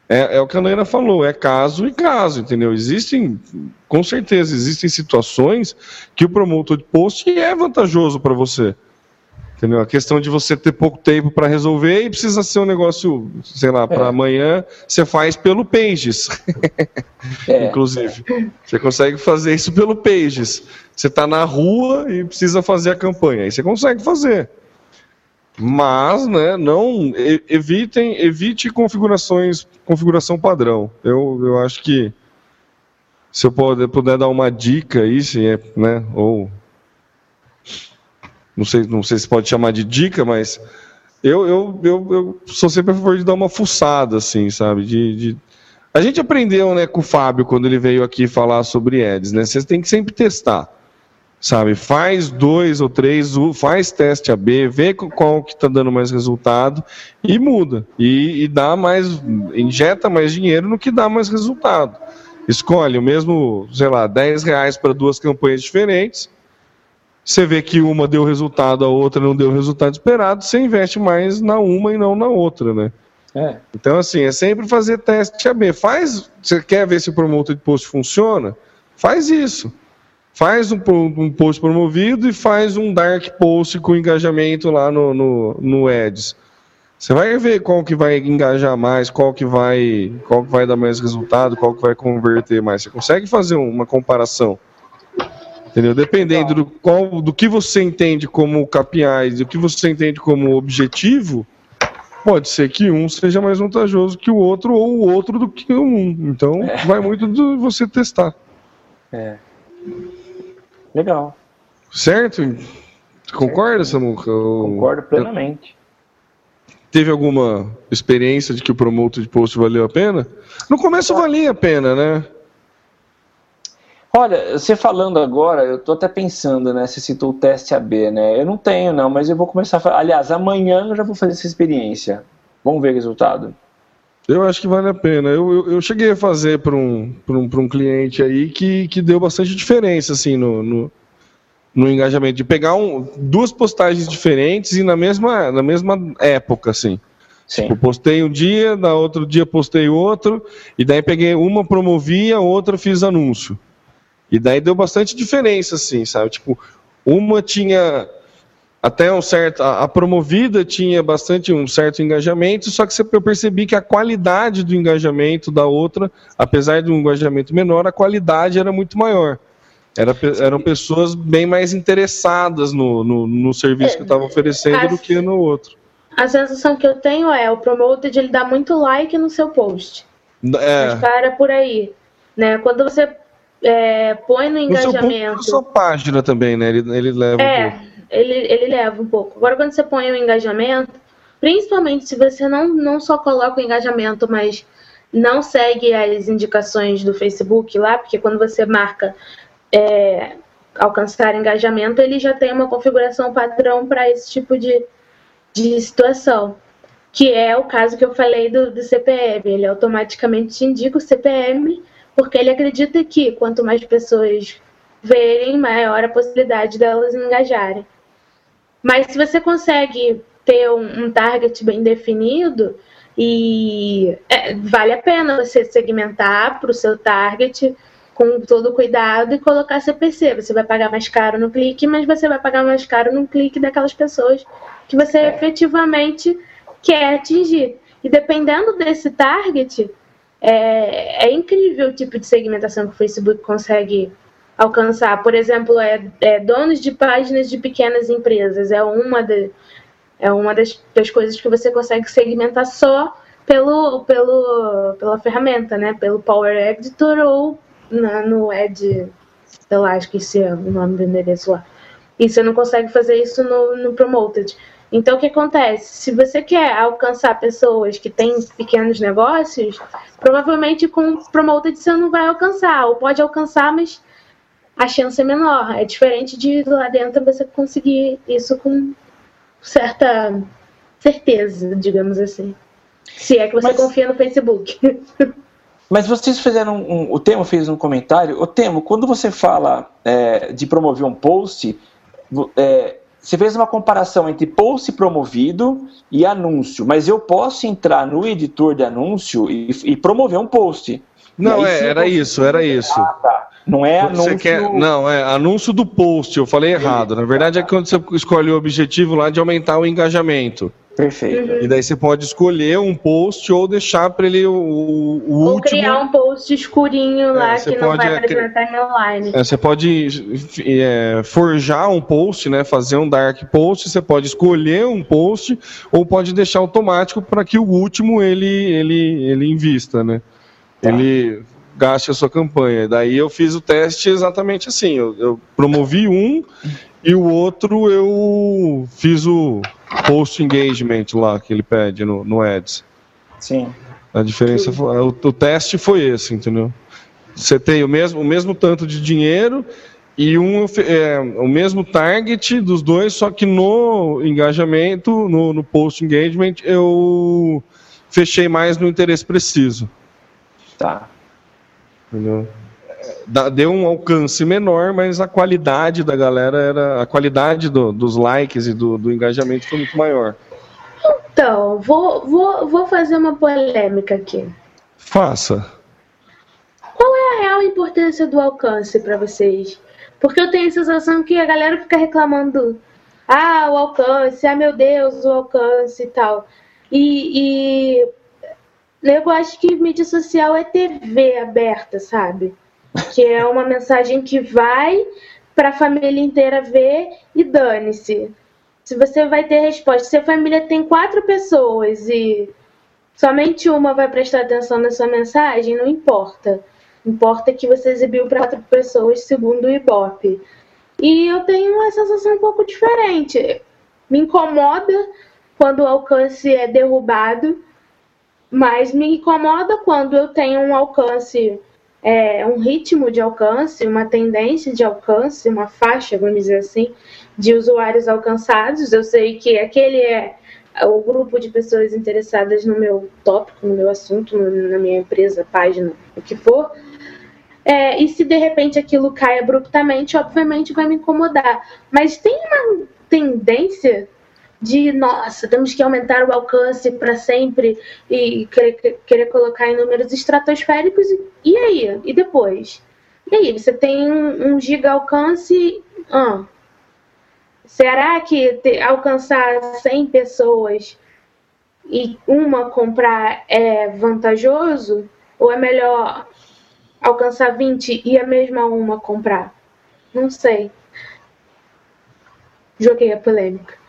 É, é, o que a Naina falou, é caso e caso, entendeu? Existem, com certeza, existem situações que o promotor de post é vantajoso para você. Entendeu? A questão de você ter pouco tempo para resolver e precisa ser um negócio, sei lá, para é. amanhã, você faz pelo Pages. É. Inclusive. Você consegue fazer isso pelo Pages. Você está na rua e precisa fazer a campanha. Aí você consegue fazer. Mas, né, não evitem, evite configurações, configuração padrão. Eu, eu acho que se eu puder, puder dar uma dica aí, se é, né, ou não sei, não sei se pode chamar de dica, mas eu, eu, eu, eu sou sempre a favor de dar uma fuçada, assim, sabe? De, de... A gente aprendeu, né, com o Fábio quando ele veio aqui falar sobre ads, né? Vocês têm que sempre testar, sabe? Faz dois ou três, faz teste AB, vê qual que está dando mais resultado e muda e, e dá mais, injeta mais dinheiro no que dá mais resultado. Escolhe o mesmo, sei lá, 10 reais para duas campanhas diferentes você vê que uma deu resultado, a outra não deu o resultado esperado, você investe mais na uma e não na outra, né? É. Então, assim, é sempre fazer teste AB. Faz, você quer ver se o promotor de post funciona? Faz isso. Faz um, um post promovido e faz um dark post com engajamento lá no, no, no Ads. Você vai ver qual que vai engajar mais, qual que vai, qual que vai dar mais resultado, qual que vai converter mais. Você consegue fazer uma comparação. Entendeu? Dependendo do, qual, do que você entende como KPIs, do que você entende como objetivo, pode ser que um seja mais vantajoso que o outro, ou o outro do que um. Então, é. vai muito de você testar. É. Legal. Certo? Concorda, Samuca? Concordo plenamente. Teve alguma experiência de que o promotor de post valeu a pena? No começo valia a pena, né? Olha, você falando agora, eu tô até pensando, né? Você citou o teste AB, né? Eu não tenho, não, mas eu vou começar a Aliás, amanhã eu já vou fazer essa experiência. Vamos ver o resultado. Eu acho que vale a pena. Eu, eu, eu cheguei a fazer para um, um, um cliente aí que, que deu bastante diferença, assim, no, no, no engajamento. De pegar um, duas postagens diferentes e na mesma, na mesma época, assim. Sim. Tipo, postei um dia, na outro dia postei outro, e daí peguei uma promovia, outra fiz anúncio. E daí deu bastante diferença, assim, sabe? Tipo, uma tinha até um certo. A, promovida tinha bastante um certo engajamento, só que eu percebi que a qualidade do engajamento da outra, apesar de um engajamento menor, a qualidade era muito maior. Era, eram pessoas bem mais interessadas no, no, no serviço que eu estava oferecendo a, do que no outro. A sensação que eu tenho é o promoted ele dá muito like no seu post. É. Mas para por aí. Né? Quando você é, põe no engajamento. Na sua página também, né? Ele, ele leva é, um pouco. Ele, ele leva um pouco. Agora, quando você põe o engajamento, principalmente se você não, não só coloca o engajamento, mas não segue as indicações do Facebook lá, porque quando você marca é, alcançar engajamento, ele já tem uma configuração padrão para esse tipo de, de situação. Que é o caso que eu falei do, do CPM. Ele automaticamente te indica o CPM porque ele acredita que quanto mais pessoas verem, maior a possibilidade delas engajarem. Mas se você consegue ter um, um target bem definido, e é, vale a pena você segmentar para o seu target com todo cuidado e colocar CPC. Você vai pagar mais caro no clique, mas você vai pagar mais caro no clique daquelas pessoas que você é. efetivamente quer atingir. E dependendo desse target, é, é incrível o tipo de segmentação que o Facebook consegue alcançar. Por exemplo, é, é donos de páginas de pequenas empresas. É uma, de, é uma das, das coisas que você consegue segmentar só pelo, pelo, pela ferramenta, né? Pelo Power Editor ou na, no Ed, sei lá, esqueci o nome do endereço lá. E você não consegue fazer isso no, no Promoted. Então, o que acontece? Se você quer alcançar pessoas que têm pequenos negócios, provavelmente com promoted você não vai alcançar, ou pode alcançar, mas a chance é menor. É diferente de lá dentro você conseguir isso com certa certeza, digamos assim. Se é que você mas, confia no Facebook. Mas vocês fizeram um, o Temo fez um comentário. O Temo, quando você fala é, de promover um post, é, você fez uma comparação entre post promovido e anúncio, mas eu posso entrar no editor de anúncio e, e promover um post. Não, é, era isso, era isso. Ah, tá. Não é anúncio. Quer, não, é anúncio do post, eu falei errado. Na verdade é quando você escolhe o objetivo lá de aumentar o engajamento. Perfeito. E daí você pode escolher um post ou deixar para ele o, o ou último. criar um post escurinho lá é, que não vai aparecer na timeline. É, você pode é, forjar um post, né? Fazer um dark post. Você pode escolher um post ou pode deixar automático para que o último ele ele ele invista, né? Tá. Ele gaste a sua campanha. Daí eu fiz o teste exatamente assim. Eu, eu promovi um e o outro eu fiz o post engagement lá que ele pede no, no Ads. Sim. A diferença foi, o, o teste foi esse, entendeu? Você tem o mesmo, o mesmo tanto de dinheiro e um, é, o mesmo target dos dois, só que no engajamento, no, no post engagement, eu fechei mais no interesse preciso. Tá. Entendeu? Deu um alcance menor, mas a qualidade da galera era. A qualidade do, dos likes e do, do engajamento foi muito maior. Então, vou, vou, vou fazer uma polêmica aqui. Faça. Qual é a real importância do alcance para vocês? Porque eu tenho a sensação que a galera fica reclamando. Ah, o alcance, ah, meu Deus, o alcance e tal. E, e eu acho que mídia social é TV aberta, sabe? Que é uma mensagem que vai para a família inteira ver e dane-se se você vai ter resposta. Se a família tem quatro pessoas e somente uma vai prestar atenção na sua mensagem, não importa. Importa que você exibiu para quatro pessoas segundo o Ibope. E eu tenho uma sensação um pouco diferente. Me incomoda quando o alcance é derrubado, mas me incomoda quando eu tenho um alcance, é, um ritmo de alcance, uma tendência de alcance, uma faixa, vamos dizer assim, de usuários alcançados. Eu sei que aquele é o grupo de pessoas interessadas no meu tópico, no meu assunto, na minha empresa, página, o que for. É, e se de repente aquilo cai abruptamente, obviamente vai me incomodar. Mas tem uma tendência de, nossa, temos que aumentar o alcance para sempre e querer, querer colocar em números estratosféricos. E aí? E depois? E aí? Você tem um, giga alcance. Ah, Será que te, alcançar 100 pessoas e uma comprar é vantajoso? Ou é melhor alcançar 20 e a mesma uma comprar? Não sei. Joguei a polêmica.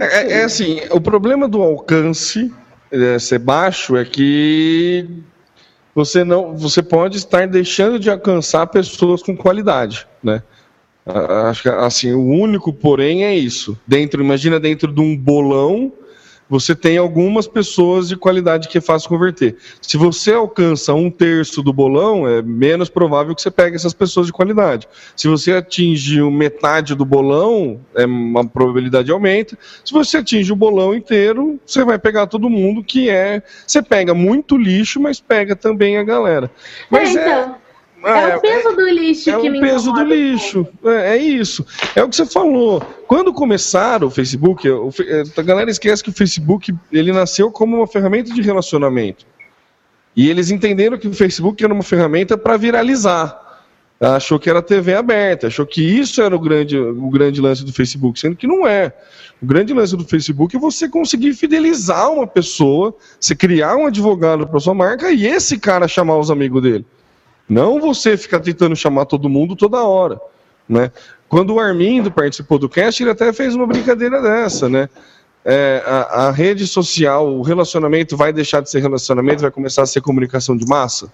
É, é, assim, o problema do alcance é, ser baixo é que você não, você pode estar deixando de alcançar pessoas com qualidade, né? Acho que assim, o único porém é isso. Dentro, imagina dentro de um bolão, você tem algumas pessoas de qualidade que é fácil converter. Se você alcança um terço do bolão, é menos provável que você pegue essas pessoas de qualidade. Se você atinge metade do bolão, é uma probabilidade aumenta. Se você atinge o bolão inteiro, você vai pegar todo mundo que é. Você pega muito lixo, mas pega também a galera. Mas é, então. é é, o peso do lixo é que me É o peso do lixo. É, é, isso. É o que você falou. Quando começaram o Facebook, a galera esquece que o Facebook ele nasceu como uma ferramenta de relacionamento. E eles entenderam que o Facebook era uma ferramenta para viralizar. Achou que era TV aberta, achou que isso era o grande, o grande lance do Facebook, sendo que não é. O grande lance do Facebook é você conseguir fidelizar uma pessoa, você criar um advogado para sua marca e esse cara chamar os amigos dele. Não você ficar tentando chamar todo mundo toda hora, né? Quando o Armindo participou do cast, ele até fez uma brincadeira dessa, né? É, a, a, rede social, o relacionamento vai deixar de ser relacionamento, vai começar a ser comunicação de massa?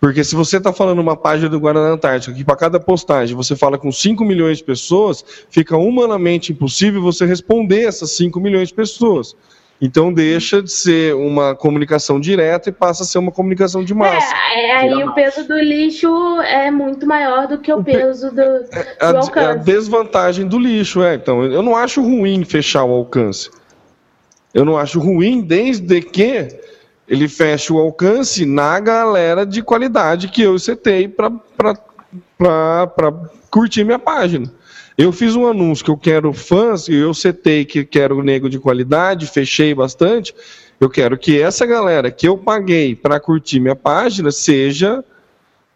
Porque se você está falando uma página do Guarda Antártica, que para cada postagem você fala com 5 milhões de pessoas, fica humanamente impossível você responder essas 5 milhões de pessoas. Então deixa de ser uma comunicação direta e passa a ser uma comunicação de massa. É, é aí o peso do lixo é muito maior do que o, o peso do, é, do a, alcance. A desvantagem do lixo, é. Então, eu não acho ruim fechar o alcance. Eu não acho ruim desde que ele feche o alcance na galera de qualidade que eu setei para curtir minha página. Eu fiz um anúncio que eu quero fãs, e eu setei que quero nego de qualidade, fechei bastante. Eu quero que essa galera que eu paguei para curtir minha página seja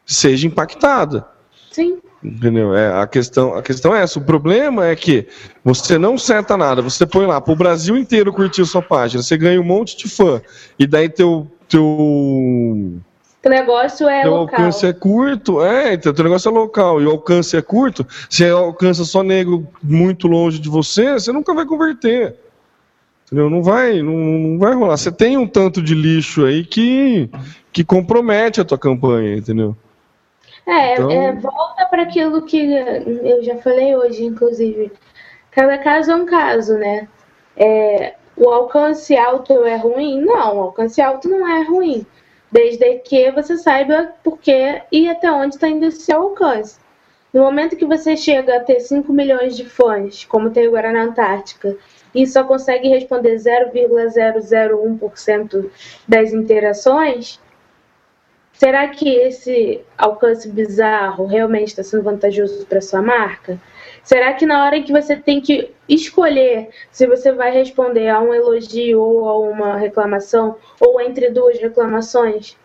seja impactada. Sim. Entendeu? É, a, questão, a questão é essa. O problema é que você não seta nada. Você põe lá para o Brasil inteiro curtir sua página. Você ganha um monte de fã. E daí teu, teu o negócio é o local. alcance é curto, é, então o negócio é local e o alcance é curto. Se alcança só negro muito longe de você, você nunca vai converter. Entendeu? Não vai, não, não vai rolar. Você tem um tanto de lixo aí que, que compromete a tua campanha, entendeu? É, Então- é, volta para aquilo que eu já falei hoje, inclusive. Cada caso é um caso, né? É, o alcance alto é ruim? Não, o alcance alto não é ruim. Desde que você saiba por quê e até onde está indo esse seu alcance. No momento que você chega a ter 5 milhões de fãs, como tem agora na Antártica, e só consegue responder 0,001% das interações, será que esse alcance bizarro realmente está sendo vantajoso para sua marca? Será que na hora que você tem que escolher se você vai responder a um elogio ou a uma reclamação, ou entre duas reclamações,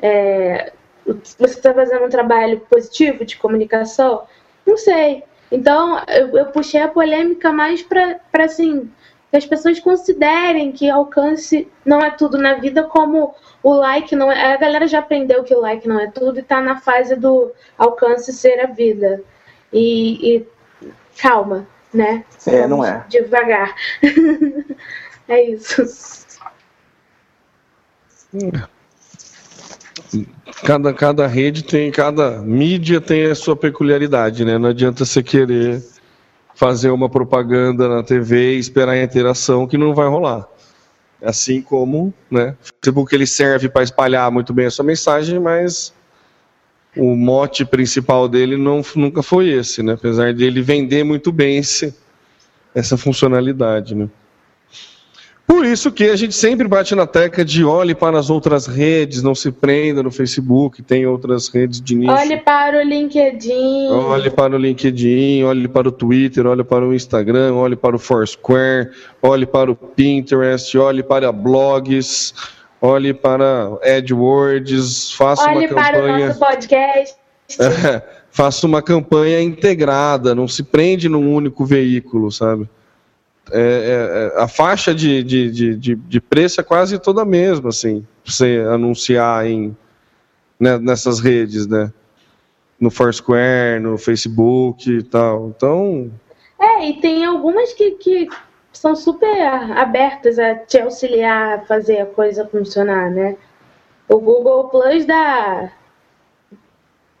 é, você está fazendo um trabalho positivo de comunicação? Não sei. Então, eu, eu puxei a polêmica mais para assim, que as pessoas considerem que alcance não é tudo na vida, como o like não é. A galera já aprendeu que o like não é tudo e está na fase do alcance ser a vida. E, e calma, né? É, não é. Devagar. é isso. Cada, cada rede tem, cada mídia tem a sua peculiaridade, né? Não adianta você querer fazer uma propaganda na TV e esperar a interação que não vai rolar. Assim como, né? O Facebook ele serve para espalhar muito bem a sua mensagem, mas o mote principal dele não, nunca foi esse, né? Apesar dele vender muito bem esse, essa funcionalidade, né? Por isso que a gente sempre bate na tecla de olhe para as outras redes, não se prenda no Facebook, tem outras redes de nicho. Olhe para o LinkedIn. Olhe para o LinkedIn, olhe para o Twitter, olhe para o Instagram, olhe para o Foursquare, olhe para o Pinterest, olhe para blogs, olhe para AdWords, faça Olhe uma para o campanha. nosso podcast. É, faça uma campanha integrada, não se prende num único veículo, sabe? É, é, é, a faixa de, de, de, de, de preço é quase toda a mesma, assim, pra você anunciar em, né, nessas redes, né? No Foursquare, no Facebook e tal. Então, É, e tem algumas que, que são super abertas a te auxiliar a fazer a coisa funcionar, né? O Google Plus dá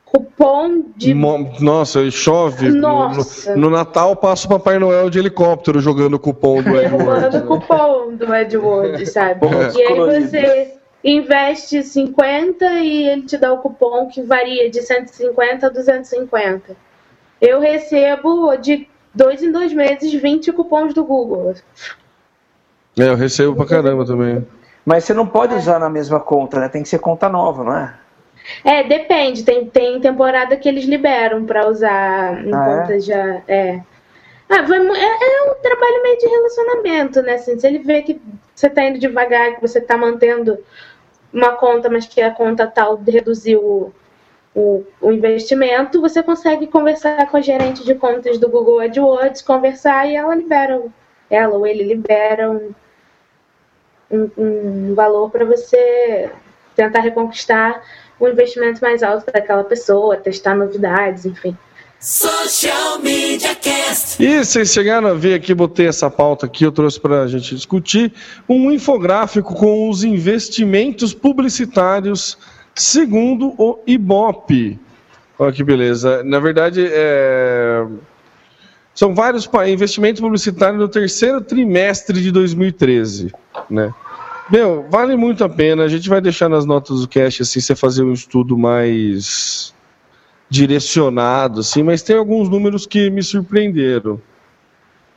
cupom de. nossa, chove. No- Nossa. No, no Natal passa o Papai Noel de helicóptero jogando o cupom do derrubando AdWords. o cupom do AdWords, sabe? Pontos E aí você investe 50 e ele te dá o cupom que varia de 150 a 250. Eu recebo de dois em dois meses 20 cupons do Google. É, eu recebo pra caramba também. Mas você não pode usar na mesma conta, né? Tem que ser conta nova, não é? É, depende. Tem, tem temporada que eles liberam pra usar em Ah, é? contas já. É. Ah, vai é, é um trabalho meio de relacionamento, né? Assim, se ele vê que você tá indo devagar, que você tá mantendo uma conta, mas que a conta tal reduziu o, o, investimento, você consegue conversar com a gerente de contas do Google AdWords, conversar e ela libera, ela ou ele libera um, um, um valor para você tentar reconquistar o investimento mais alto para aquela pessoa, testar novidades, enfim. Social Media Cast. E vocês chegaram a ver aqui, botei essa pauta aqui, eu trouxe para a gente discutir, um infográfico com os investimentos publicitários segundo o IBOP. Olha que beleza. Na verdade, é, são vários investimentos publicitários no terceiro trimestre de 2013, né? Meu, vale muito a pena. A gente vai deixar nas notas do cast, assim, você fazer um estudo mais direcionado, assim, mas tem alguns números que me surpreenderam.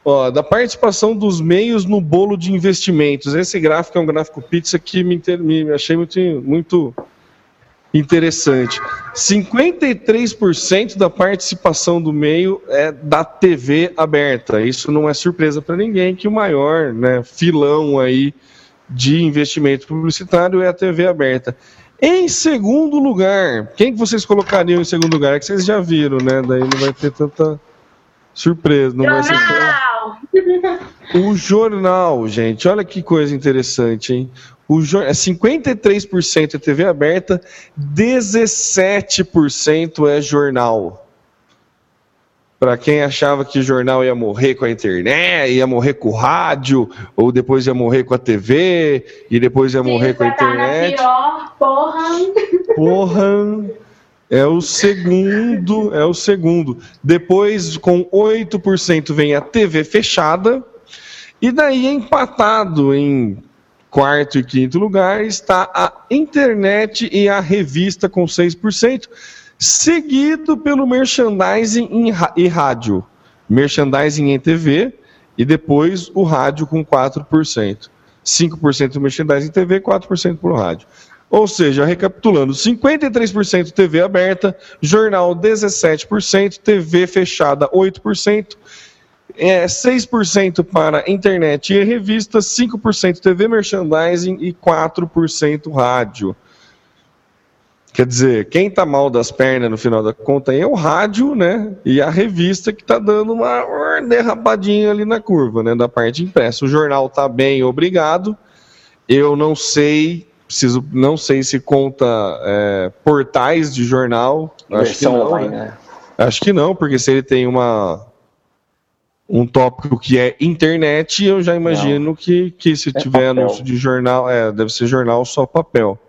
Ó, da participação dos meios no bolo de investimentos. Esse gráfico é um gráfico pizza que me, me achei muito, muito interessante. 53% da participação do meio é da TV aberta. Isso não é surpresa para ninguém que o maior né, filão aí de investimento publicitário é a TV aberta. Em segundo lugar, quem que vocês colocariam em segundo lugar? É que vocês já viram, né? Daí não vai ter tanta surpresa. Não vai ser Jornal! o jornal, gente, olha que coisa interessante, hein? O jor... é 53% é TV aberta, 17% é jornal. Para quem achava que jornal ia morrer com a internet, ia morrer com o rádio, ou depois ia morrer com a TV, e depois ia morrer com a na internet. pior, porra. Porra! É o segundo, é o segundo. Depois, com 8%, vem a TV fechada. E daí, empatado em quarto e quinto lugar, está a internet e a revista com 6%, seguido pelo merchandising e rádio. Merchandising em TV e depois o rádio com 4%. 5% merchandising em TV, 4% por rádio. Ou seja, recapitulando, 53% TV aberta, jornal 17%, TV fechada 8%, é, 6% para internet e revista, 5% TV merchandising e 4% rádio. Quer dizer, quem está mal das pernas no final da conta é o rádio, né? E a revista que está dando uma derrapadinha ali na curva, né? Da parte impressa. O jornal está bem, obrigado. Eu não sei preciso, não sei se conta é, portais de jornal. Acho que não. Online, né? Acho que não, porque se ele tem uma um tópico que é internet, eu já imagino que, que se é tiver papel. anúncio de jornal, é, deve ser jornal só papel.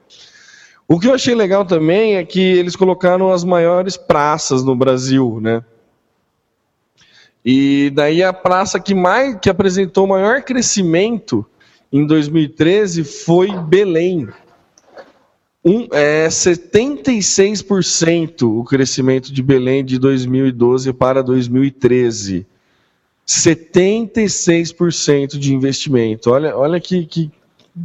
O que eu achei legal também é que eles colocaram as maiores praças no Brasil, né? E daí a praça que mais que apresentou maior crescimento em 2013 foi Belém. Um, é 76% o crescimento de Belém de 2012 para 2013. 76% de investimento. Olha, olha que, que,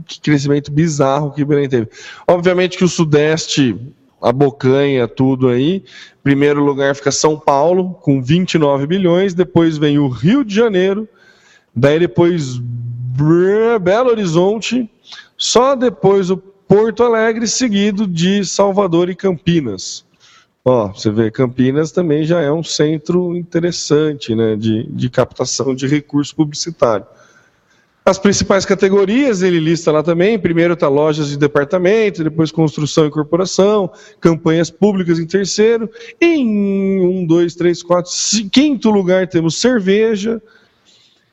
que, crescimento bizarro que Belém teve. Obviamente que o Sudeste abocanha tudo aí. Primeiro lugar fica São Paulo, com 29 bilhões. Depois vem o Rio de Janeiro. Daí depois Belo Horizonte, só depois o Porto Alegre, seguido de Salvador e Campinas. Ó, você vê, Campinas também já é um centro interessante né, de, de captação de recurso publicitário. As principais categorias ele lista lá também. Primeiro está lojas de departamento, depois construção e corporação, campanhas públicas em terceiro. Em um, dois, três, quatro, quinto lugar temos cerveja,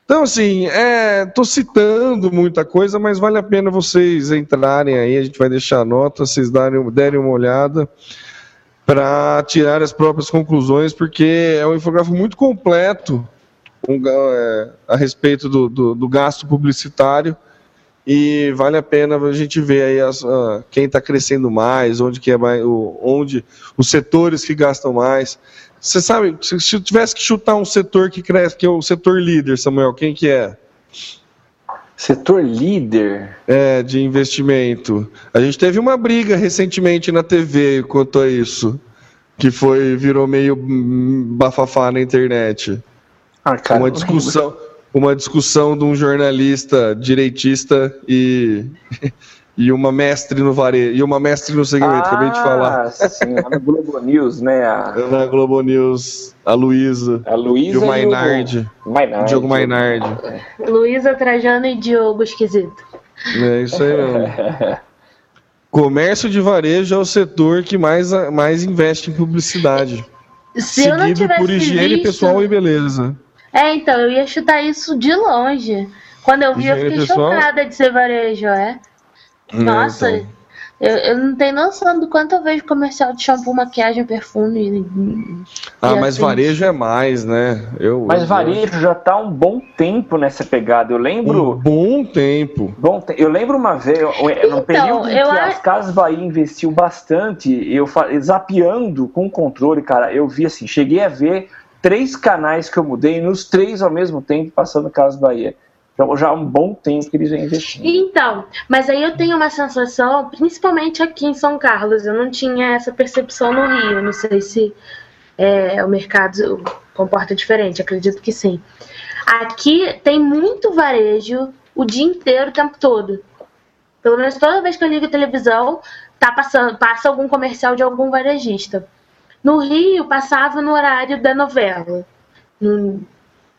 então, assim, estou é, citando muita coisa, mas vale a pena vocês entrarem aí, a gente vai deixar a nota, vocês darem, derem uma olhada para tirar as próprias conclusões, porque é um infográfico muito completo um, é, a respeito do, do, do, gasto publicitário e vale a pena a gente ver aí as, quem está crescendo mais, onde que é mais, o, onde os setores que gastam mais. Você sabe, se, se eu tivesse que chutar um setor que cresce, que é o setor líder, Samuel, quem que é? Setor líder? É, de investimento. A gente teve uma briga recentemente na TV quanto a isso, que foi virou meio bafafá na internet. Ah, cara, uma discussão, uma discussão de um jornalista direitista e e uma mestre no varejo, e uma mestre no segmento, ah, acabei de falar. Sim, lá na Globo News, né? A... Na Globo News, a Luísa. A Luísa e o Mainardi. Mainardi. Diogo Mainardi. Luísa Trajano e Diogo Esquisito. É isso aí mesmo. Comércio de varejo é o setor que mais, mais investe em publicidade. Se seguido por higiene visto... pessoal e beleza. É, então, eu ia chutar isso de longe. Quando eu vi, higiene eu fiquei pessoal... chocada de ser varejo, é. Nossa, então. eu, eu não tenho noção do quanto eu vejo comercial de shampoo, maquiagem, perfume. E, ah, mas assim. varejo é mais, né? Eu, mas eu, varejo já tá um bom tempo nessa pegada. Eu lembro. Um bom tempo. Bom, eu lembro uma vez, então, no período em que as Casas Bahia investiu bastante, eu zapeando com o controle, cara, eu vi assim, cheguei a ver três canais que eu mudei, nos três ao mesmo tempo, passando Casas Bahia. Então, já há um bom tempo que eles vêm investindo. Então, mas aí eu tenho uma sensação, principalmente aqui em São Carlos, eu não tinha essa percepção no Rio. Não sei se é, o mercado comporta diferente, acredito que sim. Aqui tem muito varejo o dia inteiro, o tempo todo. Pelo menos toda vez que eu ligo a televisão, tá passando, passa algum comercial de algum varejista. No Rio, passava no horário da novela.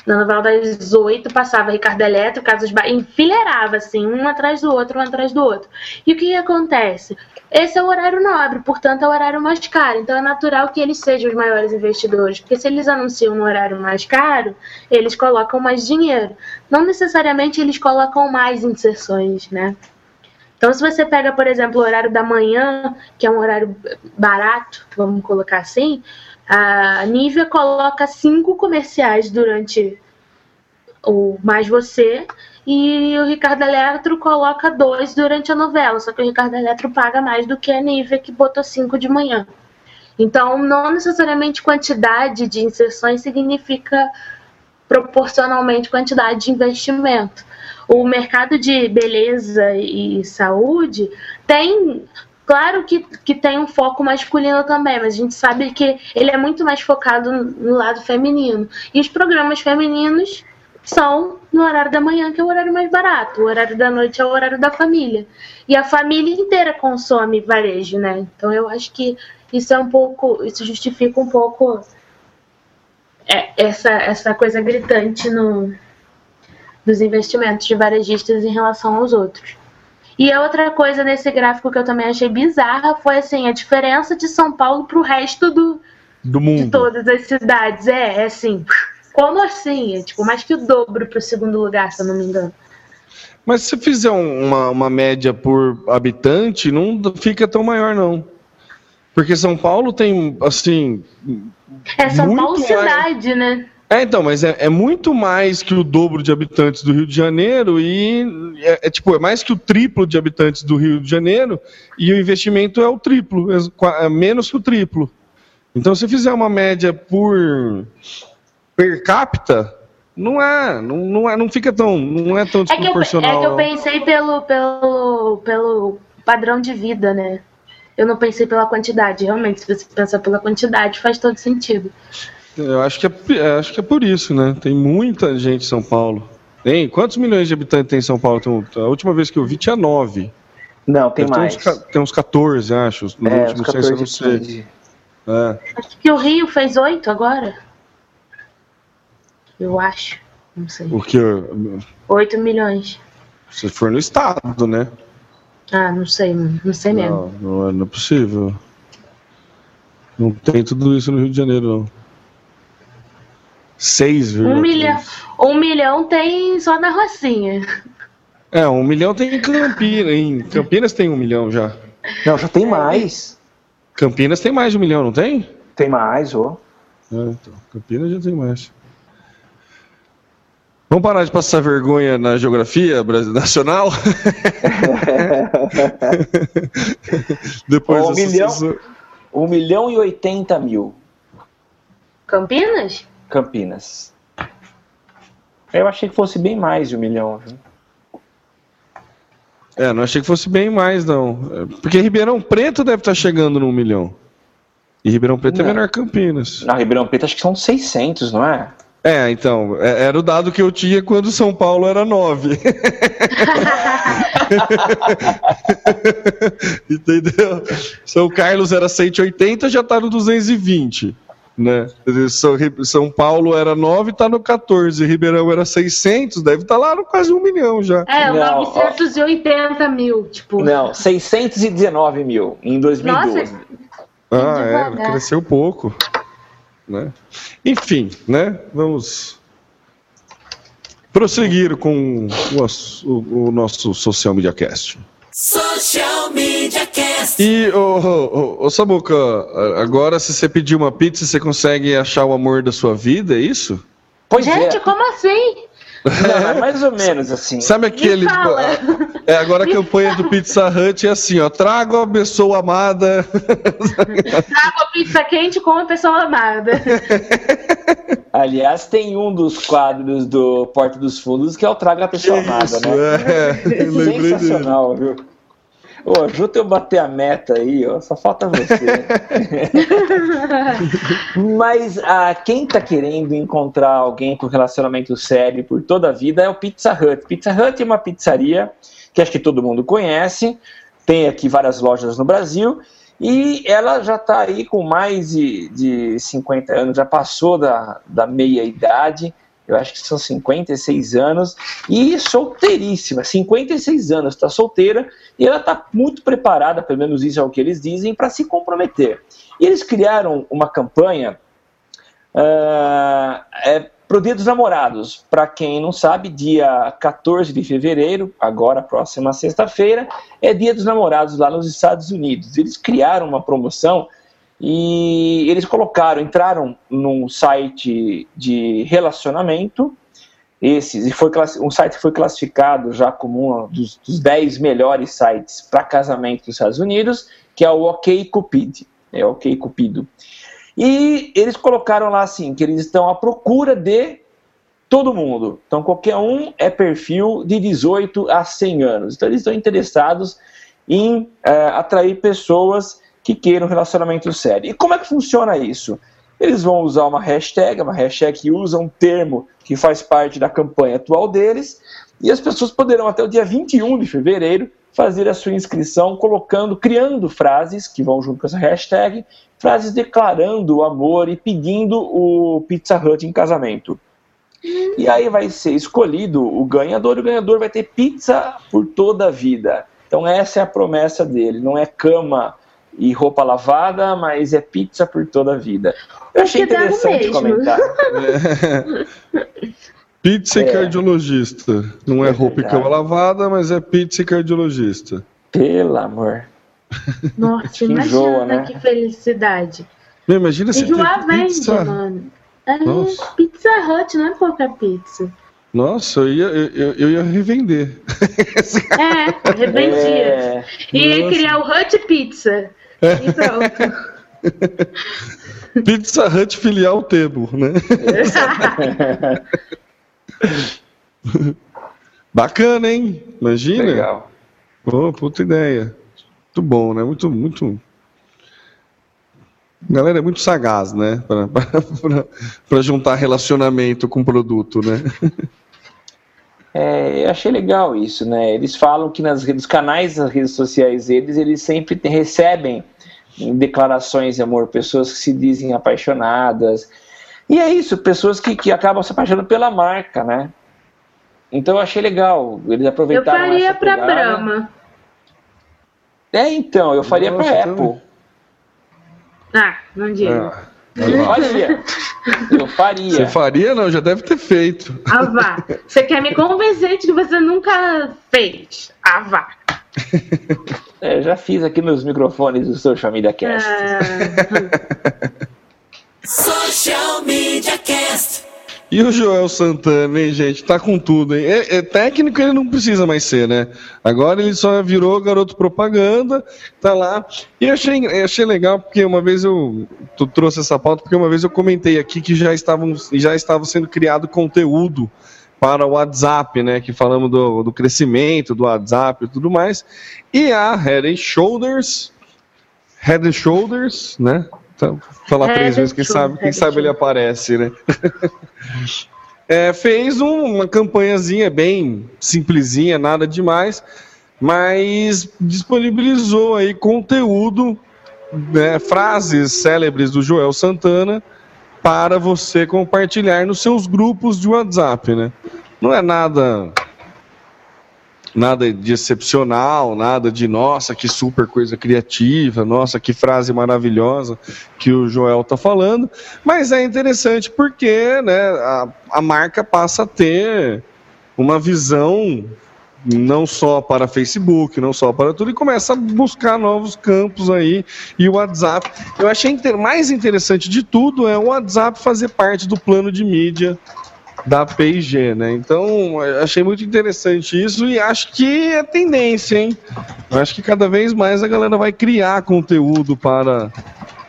Na novela das oito passava Ricardo Eletro, Casas Bahia, enfileirava assim, um atrás do outro, um atrás do outro. E o que acontece? Esse é o horário nobre, portanto é o horário mais caro. Então é natural que eles sejam os maiores investidores, porque se eles anunciam no horário mais caro, eles colocam mais dinheiro. Não necessariamente eles colocam mais inserções, né? Então, se você pega, por exemplo, o horário da manhã, que é um horário barato, vamos colocar assim, a Nivea coloca cinco comerciais durante o Mais Você e o Ricardo Eletro coloca dois durante a novela, só que o Ricardo Eletro paga mais do que a Nivea, que botou cinco de manhã. Então, não necessariamente quantidade de inserções significa proporcionalmente quantidade de investimento. O mercado de beleza e saúde tem Claro que, que tem um foco masculino também, mas a gente sabe que ele é muito mais focado no lado feminino. E os programas femininos são no horário da manhã, que é o horário mais barato. O horário da noite é o horário da família. E a família inteira consome varejo, né? Então eu acho que isso é um pouco. Isso justifica um pouco é, essa, essa coisa gritante no, dos investimentos de varejistas em relação aos outros. E a outra coisa nesse gráfico que eu também achei bizarra foi assim, a diferença de São Paulo para o resto do, do mundo. de todas as cidades. É, é assim, como assim? É, tipo, mais que o dobro para o segundo lugar, se eu não me engano. Mas se fizer uma, uma média por habitante, não fica tão maior, não. Porque São Paulo tem, assim. É São Paulo mais... cidade, né? É, então, mas é, é, muito mais que o dobro de habitantes do Rio de Janeiro e é, é, tipo, é mais que o triplo de habitantes do Rio de Janeiro e o investimento é o triplo, é, é menos que o triplo. Então, se fizer uma média por per capita, não é, não, não, é, não fica tão, não é tão desproporcional. É que eu, é que eu pensei pelo, pelo, pelo padrão de vida, né? Eu não pensei pela quantidade. Realmente, se você pensar pela quantidade, faz todo sentido. Eu acho que é, é, acho que é por isso, né? Tem muita gente em São Paulo. Tem? Quantos milhões de habitantes tem em São Paulo? Tem, a última vez que eu vi tinha nove. Não, tem Deve mais. Tem uns, tem uns 14, acho. No é, último 14, censo, eu não sei. É. Acho que o Rio fez oito agora. Eu acho. Não sei. O que? Oito milhões. Se for no estado, né? Ah, não sei, não sei mesmo. Não, não é, não é possível. Não tem tudo isso no Rio de Janeiro, não. 6, um milhão, um milhão tem só na Rocinha. É, um milhão tem em Campinas. Em Campinas tem um milhão já. Não, já tem mais. Campinas tem mais de um milhão, não tem? Tem mais, ô. Oh. É, então, Campinas já tem mais. Vamos parar de passar vergonha na geografia nacional? Depois um milhão, um milhão e oitenta mil. Campinas? Campinas. Eu achei que fosse bem mais de um milhão. Viu? É, não achei que fosse bem mais, não. Porque Ribeirão Preto deve estar chegando no milhão. E Ribeirão Preto é não. é menor que Campinas. Na Ribeirão Preto acho que são 600, não é? É, então, é, era o dado que eu tinha quando São Paulo era 9. Entendeu? São Carlos era 180, já tá no 220 né? São, São Paulo era 9, está no 14. Ribeirão era 600, deve estar tá lá no quase um milhão já. É, não, 980 ó, mil, tipo. Não, 619 mil em 2012. Nossa, ah, é, cresceu pouco. Né? Enfim, né? Vamos prosseguir com o, o, o nosso Social Media Cast. Social Media E, ô, ô, ô, Samuca, agora se você pedir uma pizza, você consegue achar o amor da sua vida, é isso? Pois Gente, é. como assim? Não, é mais ou menos assim. Sabe aquele. É, agora a campanha do Pizza Hut é assim, ó. Trago a pessoa amada. Trago a pizza quente com a pessoa amada. Aliás, tem um dos quadros do Porta dos Fundos que é o Traga a Pessoa Amada, né? É, Sensacional, viu? Ô, ajuda eu bater a meta aí, ó. Só falta você. Mas ah, quem tá querendo encontrar alguém com relacionamento sério por toda a vida é o Pizza Hut. Pizza Hut é uma pizzaria que acho que todo mundo conhece. Tem aqui várias lojas no Brasil. E ela já está aí com mais de, de 50 anos, já passou da, da meia idade eu acho que são 56 anos, e solteiríssima, 56 anos, está solteira, e ela está muito preparada, pelo menos isso é o que eles dizem, para se comprometer. E eles criaram uma campanha uh, é, pro Dia dos Namorados. Para quem não sabe, dia 14 de fevereiro, agora próxima sexta-feira, é Dia dos Namorados lá nos Estados Unidos. Eles criaram uma promoção e eles colocaram, entraram num site de relacionamento, esses, e foi um site que foi classificado já como um dos, dos 10 melhores sites para casamento dos Estados Unidos, que é o OK Cupid. É o OK Cupido. E eles colocaram lá assim, que eles estão à procura de todo mundo. Então, qualquer um é perfil de 18 a 100 anos. Então, eles estão interessados em é, atrair pessoas que queiram um relacionamento sério. E como é que funciona isso? Eles vão usar uma hashtag, uma hashtag que usa um termo que faz parte da campanha atual deles, e as pessoas poderão até o dia 21 de fevereiro fazer a sua inscrição colocando, criando frases que vão junto com essa hashtag, frases declarando o amor e pedindo o Pizza Hut em casamento. E aí vai ser escolhido o ganhador, e o ganhador vai ter pizza por toda a vida. Então essa é a promessa dele, não é cama e roupa lavada, mas é pizza por toda a vida. Eu achei interessante comentar. Pizza e é. cardiologista. Não é, é roupa e cama lavada, mas é pizza e cardiologista. Pelo amor. Nossa, imagina enjoa, né? que felicidade. Meu, imagina se Enjoar vende, pizza. mano. É, pizza Hut, não é pouca pizza. Nossa, eu ia, eu, eu ia revender. É, revendia. É. Ia Nossa. criar o Hut Pizza. E pronto. Pizza Hut filial Tebo, né? Bacana, hein? Imagina. Legal. Pô, puta ideia. Muito bom, né? Muito, muito. A galera é muito sagaz, né? Para juntar relacionamento com produto, né? É, eu achei legal isso, né? Eles falam que nas redes, canais das redes sociais deles, eles sempre recebem declarações de amor, pessoas que se dizem apaixonadas. E é isso, pessoas que, que acabam se apaixonando pela marca, né? Então eu achei legal. Eles aproveitaram. Eu faria para Brahma. É, então, eu faria para Apple. Ah, não digo. Ah, faria. Eu faria. Você faria? Não, já deve ter feito. Ah, vá. Você quer me convencer de que você nunca fez? Ah, vá. É, já fiz aqui nos microfones do Social Media Cast. Ah. Social Media Cast. E o Joel Santana, hein, gente? Tá com tudo, hein? É, é, técnico ele não precisa mais ser, né? Agora ele só virou garoto propaganda, tá lá. E achei, achei legal porque uma vez eu trouxe essa pauta, porque uma vez eu comentei aqui que já estavam, já estava sendo criado conteúdo para o WhatsApp, né? Que falamos do, do crescimento do WhatsApp e tudo mais. E a Head Shoulders, Head Shoulders, né? Então, falar é, três vezes, quem sabe, quem sabe ele aparece, né? é, fez um, uma campanhazinha bem simplesinha, nada demais, mas disponibilizou aí conteúdo, né, frases célebres do Joel Santana para você compartilhar nos seus grupos de WhatsApp, né? Não é nada nada de excepcional, nada de nossa, que super coisa criativa, nossa, que frase maravilhosa que o Joel está falando, mas é interessante porque né, a, a marca passa a ter uma visão não só para Facebook, não só para tudo, e começa a buscar novos campos aí. E o WhatsApp, eu achei inter... mais interessante de tudo é o WhatsApp fazer parte do plano de mídia da P&G, né? Então, achei muito interessante isso e acho que é tendência, hein? Acho que cada vez mais a galera vai criar conteúdo para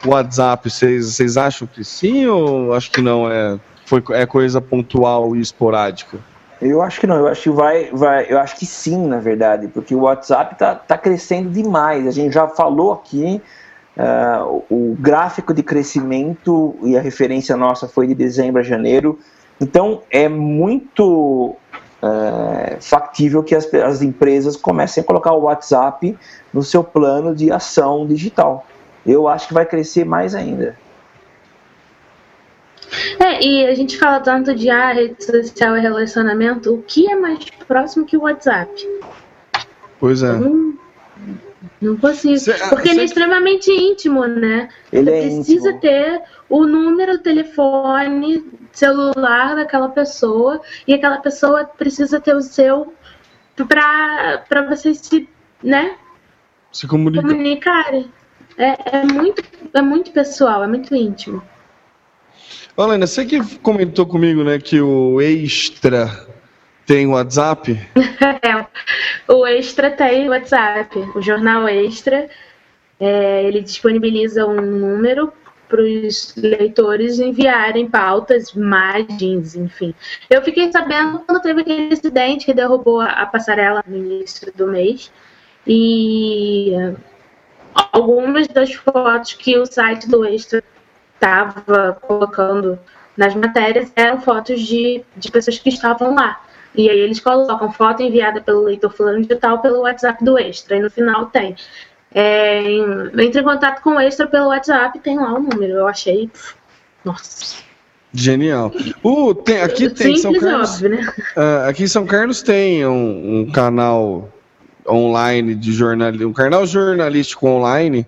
o WhatsApp. Vocês acham que sim ou acho que não? É, foi, é coisa pontual e esporádica? Eu acho que não, eu acho que vai, vai, eu acho que sim, na verdade, porque o WhatsApp está tá crescendo demais. A gente já falou aqui, uh, o gráfico de crescimento e a referência nossa foi de dezembro a janeiro então, é muito é, factível que as, as empresas comecem a colocar o WhatsApp no seu plano de ação digital. Eu acho que vai crescer mais ainda. É, e a gente fala tanto de ah, rede social e relacionamento, o que é mais próximo que o WhatsApp? Pois é. Não, não consigo. Cê, Porque cê... ele é extremamente íntimo, né? Ele Você é precisa íntimo. ter o número, o telefone celular daquela pessoa e aquela pessoa precisa ter o seu para vocês se, né, Se comunica. comunicarem. É, é, muito, é muito pessoal, é muito íntimo. Ô, Lena, você que comentou comigo, né, que o Extra tem WhatsApp. O Extra tem WhatsApp. O jornal Extra, é, ele disponibiliza um número para os leitores enviarem pautas, imagens, enfim. Eu fiquei sabendo quando teve aquele incidente que derrubou a, a passarela no início do mês. E algumas das fotos que o site do Extra estava colocando nas matérias eram fotos de, de pessoas que estavam lá. E aí eles colocam foto enviada pelo leitor fulano de tal pelo WhatsApp do Extra. E no final tem. É, em- entre em contato com o Extra pelo WhatsApp, tem lá o número. Eu achei. Nossa. Genial. Uh, tem, aqui tem São Simples e Carlos. óbvio, né? Ah, aqui em São Carlos tem um, um canal online de jornalismo, um canal jornalístico online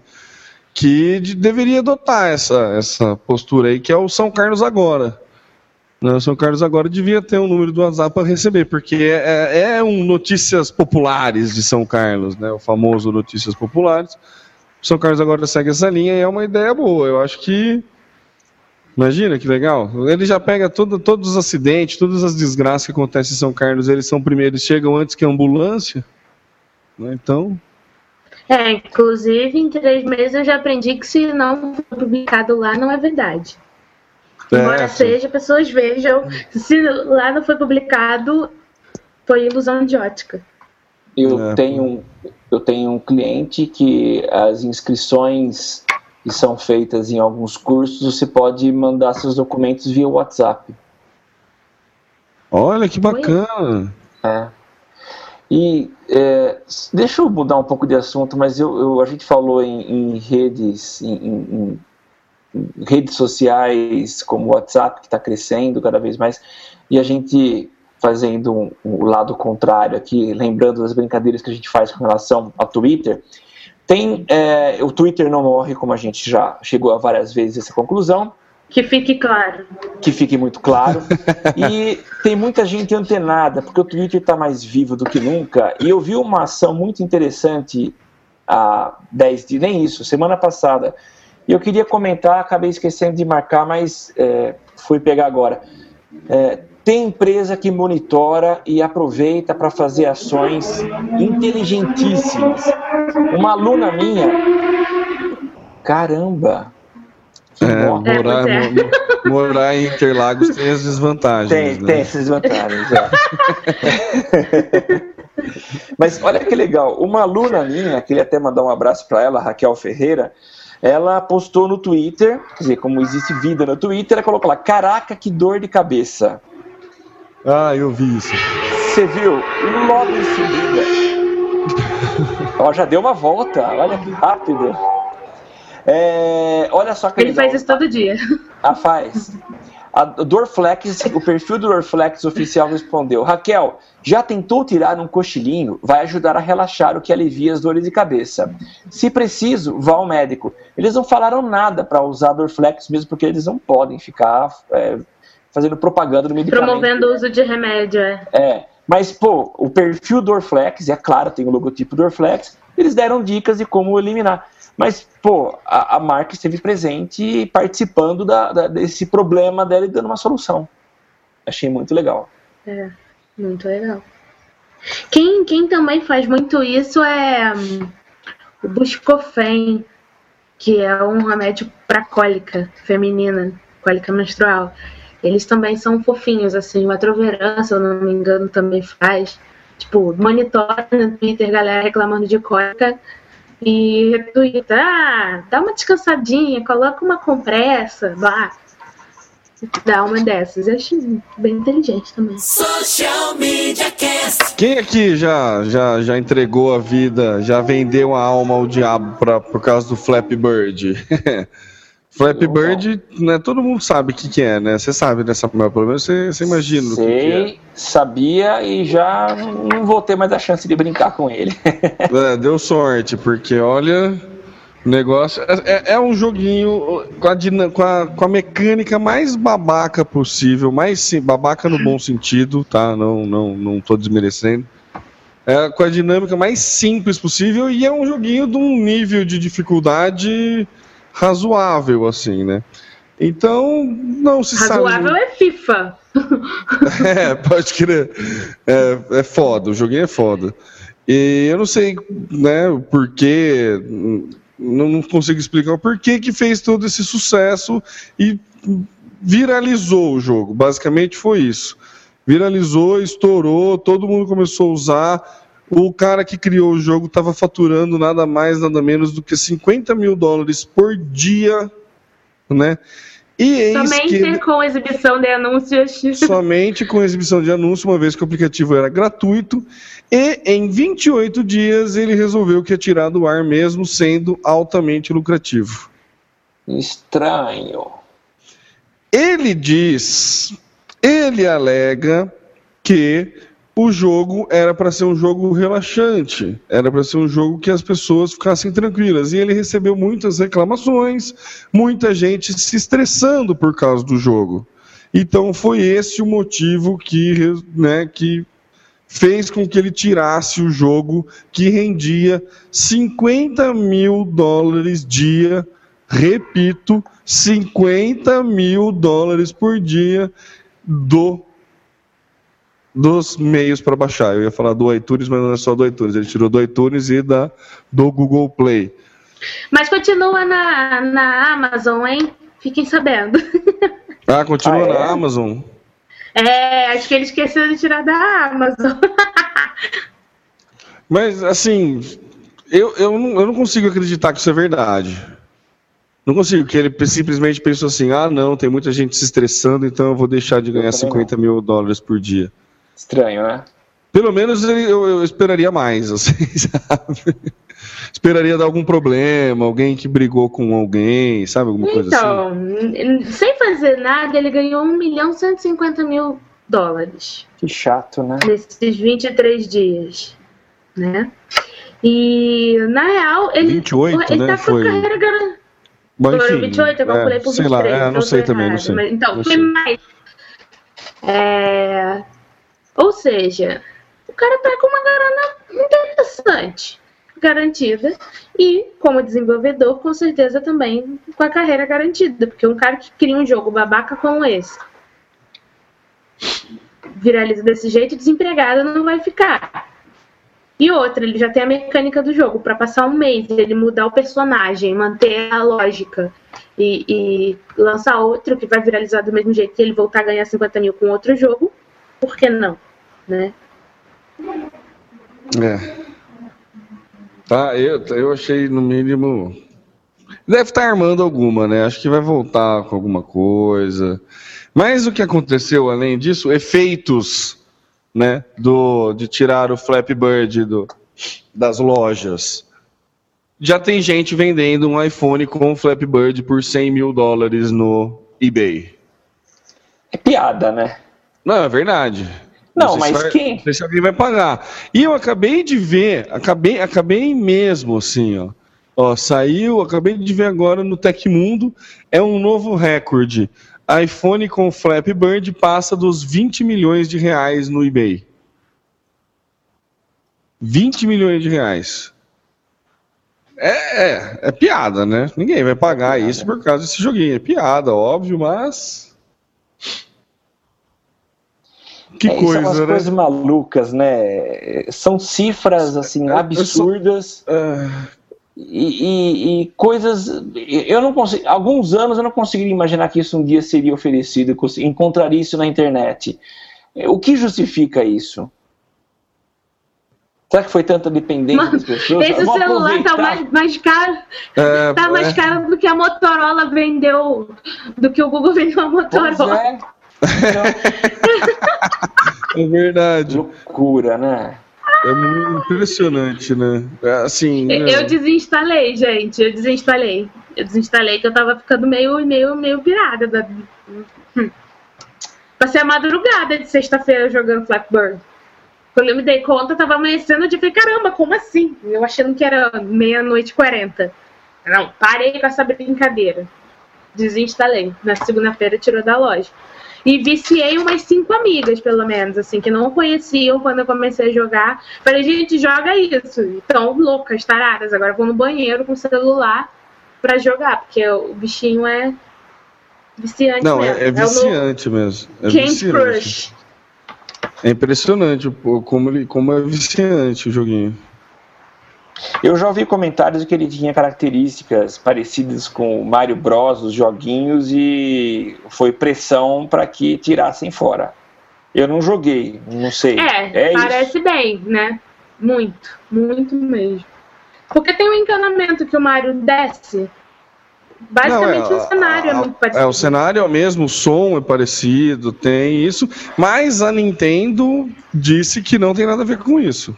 que de- deveria adotar essa, essa postura aí, que é o São Carlos Agora. Né, O São Carlos Agora devia ter um número do WhatsApp para receber, porque é, é um Notícias Populares de São Carlos, né? o famoso Notícias Populares. O São Carlos Agora segue essa linha e é uma ideia boa. Eu acho que Imagina que legal. Ele já pega todo, todos os acidentes, todas as desgraças que acontecem em São Carlos, eles são primeiros, chegam antes que a ambulância. né? Então, É, inclusive, em três meses eu já aprendi que se não for publicado lá, não é verdade. Embora é, seja, pessoas vejam. Se lá não foi publicado, foi ilusão de ótica. Eu, É. tenho, um- eu tenho um cliente que as inscrições que são feitas em alguns cursos, você pode mandar seus documentos via WhatsApp. olha que bacana. É. E é, deixa eu mudar um pouco de assunto, mas eu, eu- a gente falou em, em redes, em- em redes sociais como o WhatsApp que está crescendo cada vez mais, e a gente fazendo um- o lado contrário aqui, lembrando das brincadeiras que a gente faz com relação ao Twitter. Tem é, o Twitter não morre, como a gente já chegou a várias vezes a essa conclusão Que fique claro. que fique muito claro. E tem muita gente antenada, porque o Twitter está mais vivo do que nunca. E eu vi uma ação muito interessante há 10 dias, nem isso, semana passada. E eu queria comentar, acabei esquecendo de marcar, mas é, fui pegar agora. É, tem empresa que monitora e aproveita para fazer ações inteligentíssimas. Uma aluna minha. Caramba! Que É, bom. É, morar, é. mo- morar em Interlagos tem as desvantagens. Tem, né? tem essas vantagens, é. Mas olha que legal, uma aluna minha, queria até mandar um abraço para ela, Raquel Ferreira, ela postou no Twitter, quer dizer, como existe vida no Twitter, ela colocou lá, caraca, que dor de cabeça. Ah, eu vi isso. Você viu? Logo em seguida. Ó, já deu uma volta, olha que rápido. É, olha só que Ele legal. faz isso todo dia. Ah, faz. A Dorflex, o perfil do Dorflex oficial respondeu: Raquel, já tentou tirar um cochilinho? Vai ajudar a relaxar o que alivia as dores de cabeça. Se preciso, vá ao médico. Eles não falaram nada para usar Dorflex, mesmo porque eles não podem ficar é, fazendo propaganda do medicamento. Promovendo o uso de remédio, é. É, mas, pô, o perfil do Orflex, é claro, tem o logotipo do Orflex, eles deram dicas de como eliminar. Mas, pô, a, a marca esteve presente participando da- da- desse problema dela e dando uma solução. Achei muito legal. É, muito legal. Quem, quem também faz muito isso é hum, o Buscofen, que é um remédio para cólica feminina, cólica menstrual. Eles também são fofinhos, assim, o Atroveran, se eu não me engano, também faz. Tipo, monitora no Twitter, galera reclamando de cólica e retuita, ah, dá uma descansadinha, coloca uma compressa, vá. Dá uma dessas. Eu acho bem inteligente também. Social Media Cast. Quem aqui já, já, já entregou a vida, já vendeu a alma ao diabo pra, por causa do Flappy Bird? Flappy Bird, né, todo mundo sabe o que, que é, né? Você sabe dessa pelo menos você, você imagina o que, que é. Sei, sabia e já não vou ter mais a chance de brincar com ele. É, deu sorte, porque olha, Negócio. É, é um joguinho com a, com, a, com a mecânica mais babaca possível, mais sim, babaca no bom sentido, tá? Não, não, não tô desmerecendo. É, com a dinâmica mais simples possível e é um joguinho de um nível de dificuldade razoável, assim, né? Então, não se razoável sabe. Razoável é FIFA. é, pode crer. É, é foda, o joguinho é foda. E eu não sei, né, o porquê não, não consigo explicar o porquê que fez todo esse sucesso e viralizou o jogo. Basicamente foi isso. Viralizou, estourou, todo mundo começou a usar. O cara que criou o jogo estava faturando nada mais, nada menos do que 50 mil dólares por dia, né? E Somente que... com exibição de anúncios. Somente com exibição de anúncios, uma vez que o aplicativo era gratuito. E em 28 dias ele resolveu que ia tirar do ar, mesmo sendo altamente lucrativo. Estranho. Ele diz, ele alega que o jogo era para ser um jogo relaxante, era para ser um jogo que as pessoas ficassem tranquilas. E ele recebeu muitas reclamações, muita gente se estressando por causa do jogo. Então foi esse o motivo que, né, que fez com que ele tirasse o jogo que rendia 50 mil dólares dia, repito, 50 mil dólares por dia do dos meios para baixar. Eu ia falar do iTunes, mas não é só do iTunes. Ele tirou do iTunes e da, do Google Play. Mas continua na, na Amazon, hein? Fiquem sabendo. Ah, continua ah, é? na Amazon? É, acho que ele esqueceu de tirar da Amazon. mas, assim, eu, eu, não, eu não consigo acreditar que isso é verdade. Não consigo, que ele simplesmente pensou assim: ah, não, tem muita gente se estressando, então eu vou deixar de ganhar 50 mil dólares por dia. Estranho, né? Pelo menos eu, eu esperaria mais, assim, sabe? esperaria dar algum problema, alguém que brigou com alguém, sabe? Alguma coisa então, assim. Então, sem fazer nada, ele ganhou 1 milhão 150 mil dólares. Que chato, né? Nesses 23 dias, né? E, na real, ele, 28, ele né? tá com Foi... carreira garantida. Bom, enfim, 28, eu calculei é, por 23. Sei lá, é, não sei também, não sei. Mas, então, não foi sei. mais. É, ou seja, o cara tá com uma grana interessante, garantida, e como desenvolvedor, com certeza também com a carreira garantida, porque um cara que cria um jogo babaca como esse, viraliza desse jeito, desempregado não vai ficar. E outra, ele já tem a mecânica do jogo, para passar um mês, ele mudar o personagem, manter a lógica e, e, lançar outro que vai viralizar do mesmo jeito e ele voltar a ganhar 50 mil com outro jogo, por que não? Né? É. Tá, eu, eu achei no mínimo. Deve estar tá armando alguma, né? Acho que vai voltar com alguma coisa. Mas o que aconteceu além disso, efeitos, né? Do, de tirar o Flappy Bird do, das lojas. Já tem gente vendendo um iPhone com o Flappy Bird por 100 mil dólares no eBay. É piada, né? Não, é verdade. Não, não mas vai, quem? Não sei se alguém vai pagar. E eu acabei de ver, acabei, acabei mesmo assim, ó. Ó, saiu, acabei de ver agora no Tecmundo, é um novo recorde. iPhone com Flappy Bird passa dos 20 milhões de reais no eBay. 20 milhões de reais. É, é, é piada, né? Ninguém vai pagar é isso por causa desse joguinho. É piada, óbvio, mas Que é, coisa, são umas né? coisas malucas, né? São cifras assim absurdas. E, e, e, coisas. Eu não consigo. Alguns anos eu não conseguiria imaginar que isso um dia seria oferecido, encontraria isso na internet. O que justifica isso? Será que foi tanta dependência Mano, das pessoas? Esse celular tá mais, mais caro. É, tá mais é. caro do que a Motorola vendeu. Do que o Google vendeu a Motorola. É. é verdade. Loucura, né? É muito impressionante, né? É, assim. Eu, eu desinstalei, gente. Eu desinstalei. Eu desinstalei que eu tava ficando meio, meio, meio pirada. Da... Hum. Passei a madrugada de sexta-feira jogando Flatbird. Quando eu me dei conta, tava amanhecendo, eu falei, caramba, como assim? Eu achando que era meia-noite e quarenta. Não, parei com essa brincadeira. Desinstalei. Na segunda-feira tirou da loja. E viciei umas cinco amigas, pelo menos, assim, que não conheciam quando eu comecei a jogar. Falei, gente, joga isso. Então, loucas, taradas. Agora vou no banheiro com o celular pra jogar, porque o bichinho é viciante Não, mesmo. é, é meu viciante mesmo. É Candy viciante. Crush. É impressionante como, ele, como é viciante o joguinho. Eu já ouvi comentários de que ele tinha características parecidas com o Mario Bros, os joguinhos, e foi pressão para que tirassem fora. Eu não joguei, não sei. É, isso. parece bem, né? Muito, muito mesmo. Porque tem um encanamento que o Mario desce. Basicamente Não, é, o cenário é a- muito parecido. É, o cenário é o mesmo, o som é parecido, tem isso, mas a Nintendo disse que não tem nada a ver com isso.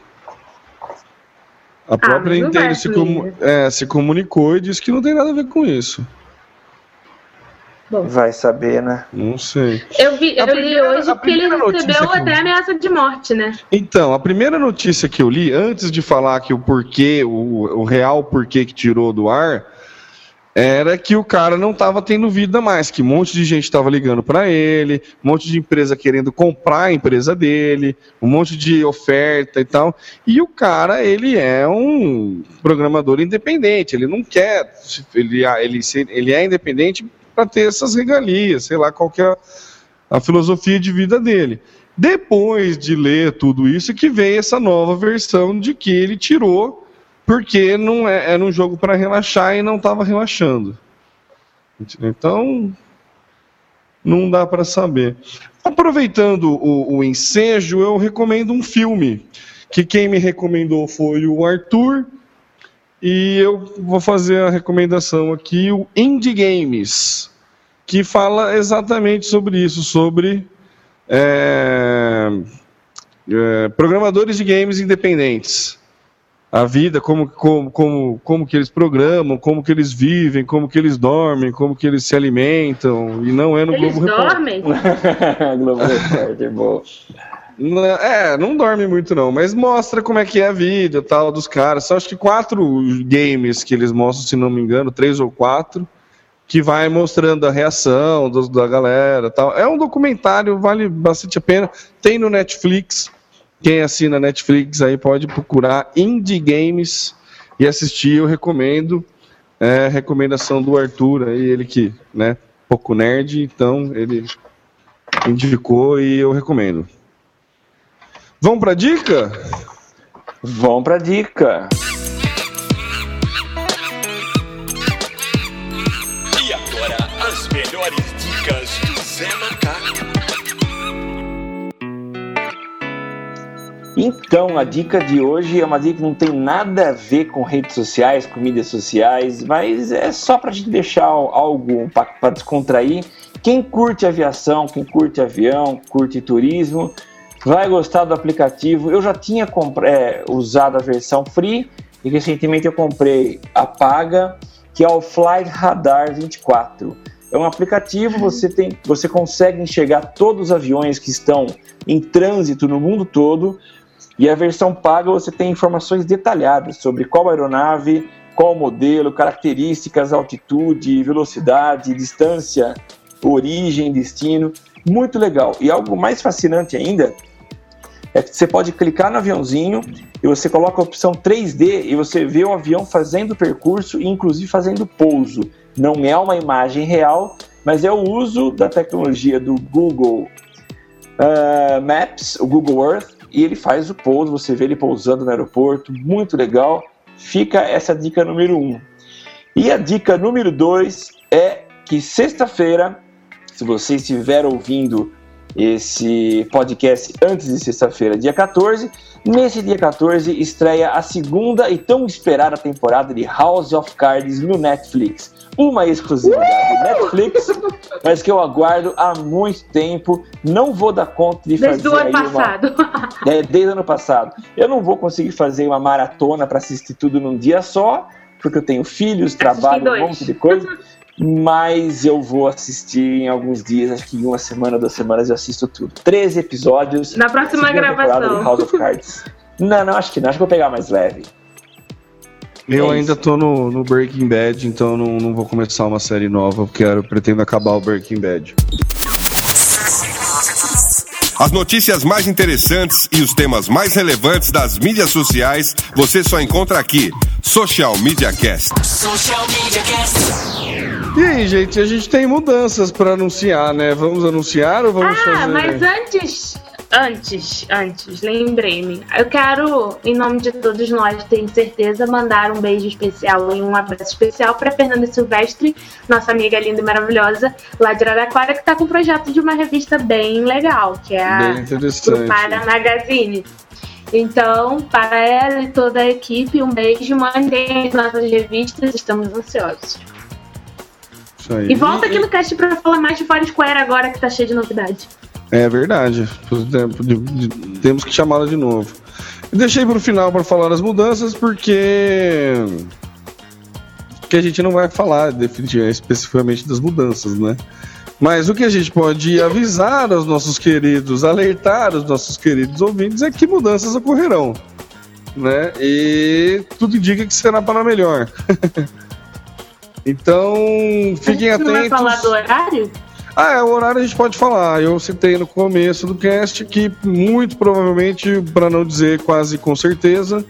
A própria Ah, mas não Nintendo se, comu- é, se comunicou e disse que não tem nada a ver com isso. Bom, Vai saber, né? Não sei. eu, vi, eu li primeira- hoje a que ele primeira notícia recebeu que eu até ameaça de morte, né? Então, a primeira notícia que eu li, antes de falar que o porquê, o, o real porquê que tirou do ar, era que o cara não estava tendo vida mais, que um monte de gente estava ligando para ele, um monte de empresa querendo comprar a empresa dele, um monte de oferta e tal. E o cara, ele é um programador independente, ele não quer, ele, ele, ele é independente para ter essas regalias, sei lá qual que é a filosofia de vida dele. Depois de ler tudo isso, que veio essa nova versão de que ele tirou porque não é, era um jogo para relaxar e não estava relaxando. Então, não dá para saber. Aproveitando o, o ensejo, eu recomendo um filme que quem me recomendou foi o Arthur e eu vou fazer a recomendação aqui, o Indie Games, que fala exatamente sobre isso, sobre é, é, programadores de games independentes. A vida, como, como, como, como que eles programam, como que eles vivem, como que eles dormem, como que eles se alimentam, e não é no Eles Globo Repórter. dormem? Globo Repórter. Não- É, não dorme muito não, mas mostra como é que é a vida tal dos caras. São acho que quatro games que eles mostram, se não me engano, três ou quatro, que vai mostrando a reação dos- da galera tal. É um documentário, vale bastante a pena. Tem no Netflix. Quem assina Netflix aí pode procurar Indie Games e assistir, eu recomendo. É recomendação do Arthur aí, ele que, né, pouco nerd, então ele indicou e eu recomendo. Vamos pra dica? Vamos pra dica. Então, a dica de hoje é uma dica que não tem nada a ver com redes sociais, com mídias sociais, mas é só pra gente deixar algo para descontrair. Quem curte aviação, quem curte avião, curte turismo, vai gostar do aplicativo. Eu já tinha é, usado a versão free e recentemente eu comprei a paga, que é o Flight Radar 24. É um aplicativo, você, tem, você consegue enxergar todos os aviões que estão em trânsito no mundo todo. E a versão paga você tem informações detalhadas sobre qual aeronave, qual modelo, características, altitude, velocidade, distância, origem, destino. Muito legal. E algo mais fascinante ainda é que você pode clicar no aviãozinho e você coloca a opção 3D e você vê o avião fazendo o percurso e inclusive fazendo pouso. Não é uma imagem real, mas é o uso da tecnologia do Google uh, Maps, o Google Earth, e ele faz o pouso, você vê ele pousando no aeroporto, muito legal. Fica essa dica número 1. Um. E a dica número 2 é que sexta-feira, se você estiver ouvindo esse podcast antes de sexta-feira, dia 14, nesse dia 14 estreia a segunda e tão esperada temporada de House of Cards no Netflix. Uma exclusividade do Netflix, mas que eu aguardo há muito tempo. Não vou dar conta de Desde fazer o ano aí uma- passado. é, desde o ano passado. Eu não vou conseguir fazer uma maratona para assistir tudo num dia só, porque eu tenho filhos, trabalho, um monte de coisa. Mas eu vou assistir em alguns dias, acho que em uma semana, duas semanas eu assisto tudo. 13 episódios. Na próxima gravação. de House of Cards. Não, não, acho que não. Acho que vou pegar mais leve. Eu É ainda isso. tô no, no Breaking Bad, então não, não vou começar uma série nova, porque eu pretendo acabar o Breaking Bad. As notícias mais interessantes e os temas mais relevantes das mídias sociais você só encontra aqui. Social Media Cast. Social Media Cast. E aí, gente, a gente tem mudanças pra anunciar, né? Vamos anunciar ou vamos Ah, fazer? mas antes, antes, antes, lembrei-me. Eu quero, em nome de todos nós, tenho certeza, mandar um beijo especial e um abraço especial para Fernanda Silvestre, nossa amiga linda e maravilhosa, lá de Araraquara, que está com um projeto de uma revista bem legal, que é a. Grupada Magazine. Então, para ela e toda a equipe, um beijo, mandem as nossas revistas, estamos ansiosos. E volta aqui no cast para falar mais de Foursquare agora que tá cheio de novidade. É verdade. Temos que chamá-la de novo. Deixei pro final para falar as mudanças porque que a gente não vai falar definitivamente especificamente das mudanças, né? Mas o que a gente pode avisar aos nossos queridos, alertar os nossos queridos ouvintes é que mudanças ocorrerão, né? E tudo indica que será para melhor. então, fiquem a gente não vai atentos. falar do horário? Ah, é, o horário a gente pode falar. Eu citei no começo do cast que muito provavelmente, para não dizer quase com certeza,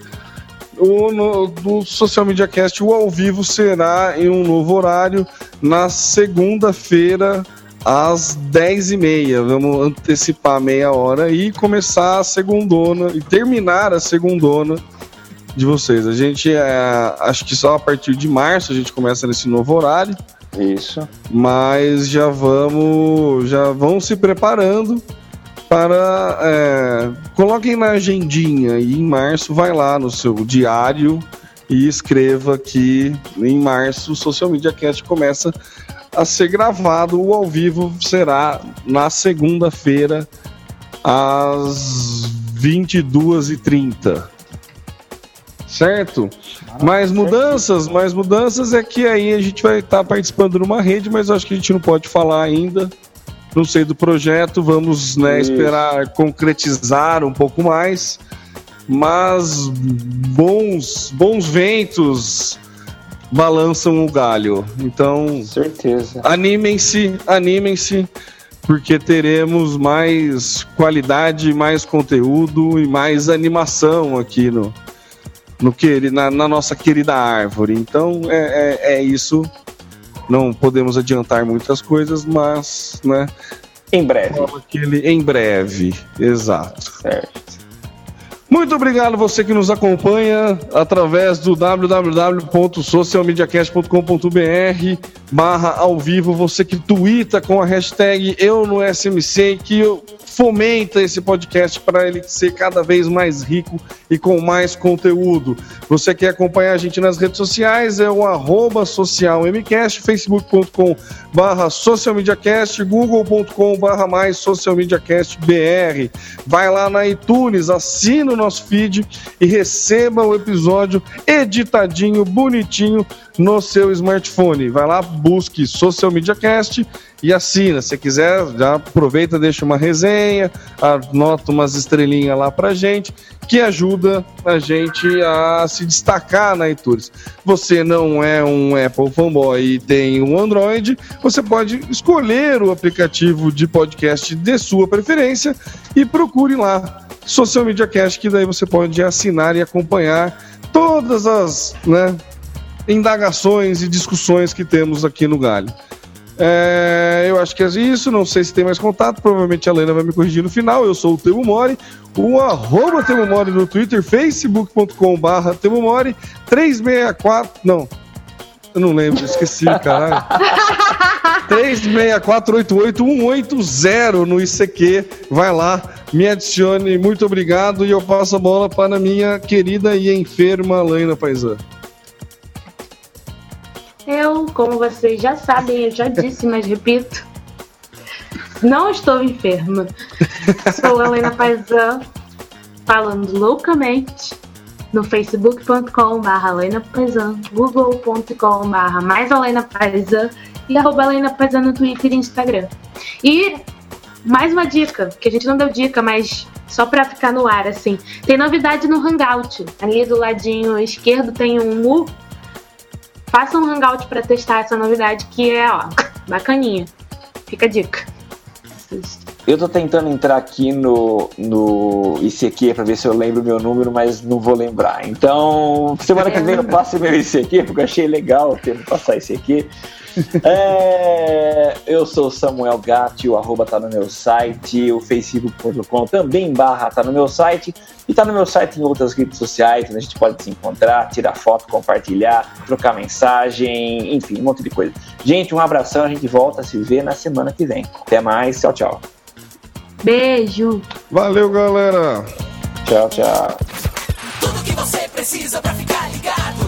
o no, do Social Media Cast, o ao vivo será em um novo horário na segunda-feira às 10h30. Vamos antecipar meia hora e começar a segundona e terminar a segundona de vocês. A gente, é, acho que só a partir de março a gente começa nesse novo horário Isso. mas já vamos já vão se preparando para é, coloquem na agendinha e em março vai lá no seu diário e escreva que em março o Social Media Cast começa a ser gravado o ao vivo será na segunda-feira às 22h30 certo? Mais mudanças, mais mudanças é que aí a gente vai estar participando numa rede, mas eu acho que a gente não pode falar ainda. Não sei do projeto, vamos né, esperar concretizar um pouco mais. Mas bons, bons ventos balançam o galho. Então, Certeza. animem-se, animem-se, porque teremos mais qualidade, mais conteúdo e mais animação aqui no, no queri- na, na nossa querida árvore. Então é, é, é isso. Não podemos adiantar muitas coisas, mas, né? Em breve. Aquele em breve, exato. Certo. Muito obrigado você que nos acompanha através do www.socialmediacast.com.br barra ao vivo, você que twitta com a hashtag eu no SMC, que fomenta esse podcast para ele ser cada vez mais rico e com mais conteúdo. Você quer acompanhar a gente nas redes sociais, é o arroba socialmcast, facebook.com barra socialmediacast, google.com barra mais socialmediacast BR. Vai lá na iTunes, assina nosso feed e receba o episódio editadinho, bonitinho no seu smartphone. Vai lá, busque Social Media Cast e assina. Se quiser, já aproveita, deixa uma resenha, anota umas estrelinhas lá pra gente, que ajuda a gente a se destacar na iTunes. Você não é um Apple fanboy e tem um Android, você pode escolher o aplicativo de podcast de sua preferência e procure lá Social Media Cast, que daí você pode assinar e acompanhar todas as né, indagações e discussões que temos aqui no Galho. É, eu acho que é isso, não sei se tem mais contato, provavelmente a Lena vai me corrigir no final. Eu sou o Temo Mori, o arroba Temo Mori no Twitter, facebook.com barra Temo Mori, 364, não, eu não lembro, esqueci, caralho. 36488-180 no ICQ, vai lá, me adicione, muito obrigado e eu passo a bola para minha querida e enferma Lena Paisan. Eu, como vocês já sabem, eu já disse, mas repito, não estou enferma. Sou a Helena Paisan, falando loucamente no facebook.com.br Helena Paisan, google.com.br mais Helena Paisan e arroba Helena Paisan no Twitter e Instagram. E mais uma dica, que a gente não deu dica, mas Só pra ficar no ar, assim. Tem novidade no Hangout. Ali do ladinho esquerdo tem um mu. Faça um Hangout pra testar essa novidade que é, ó, bacaninha. Fica a dica. Eu tô tentando entrar aqui no, no ICQ pra ver se eu lembro meu número, mas não vou lembrar. Então, semana que vem eu passo meu ICQ, porque eu achei legal ter passar ICQ. É, eu sou Samuel Gatti, o arroba tá no meu site, o facebook.com também barra tá no meu site e tá no meu site em outras redes sociais, onde a gente pode se encontrar, tirar foto, compartilhar, trocar mensagem, enfim, um monte de coisa. Gente, um abração, a gente volta a se ver na semana que vem. Até mais, tchau, tchau. Beijo. Valeu, galera. Tchau, tchau. Tudo que você precisa pra ficar ligado.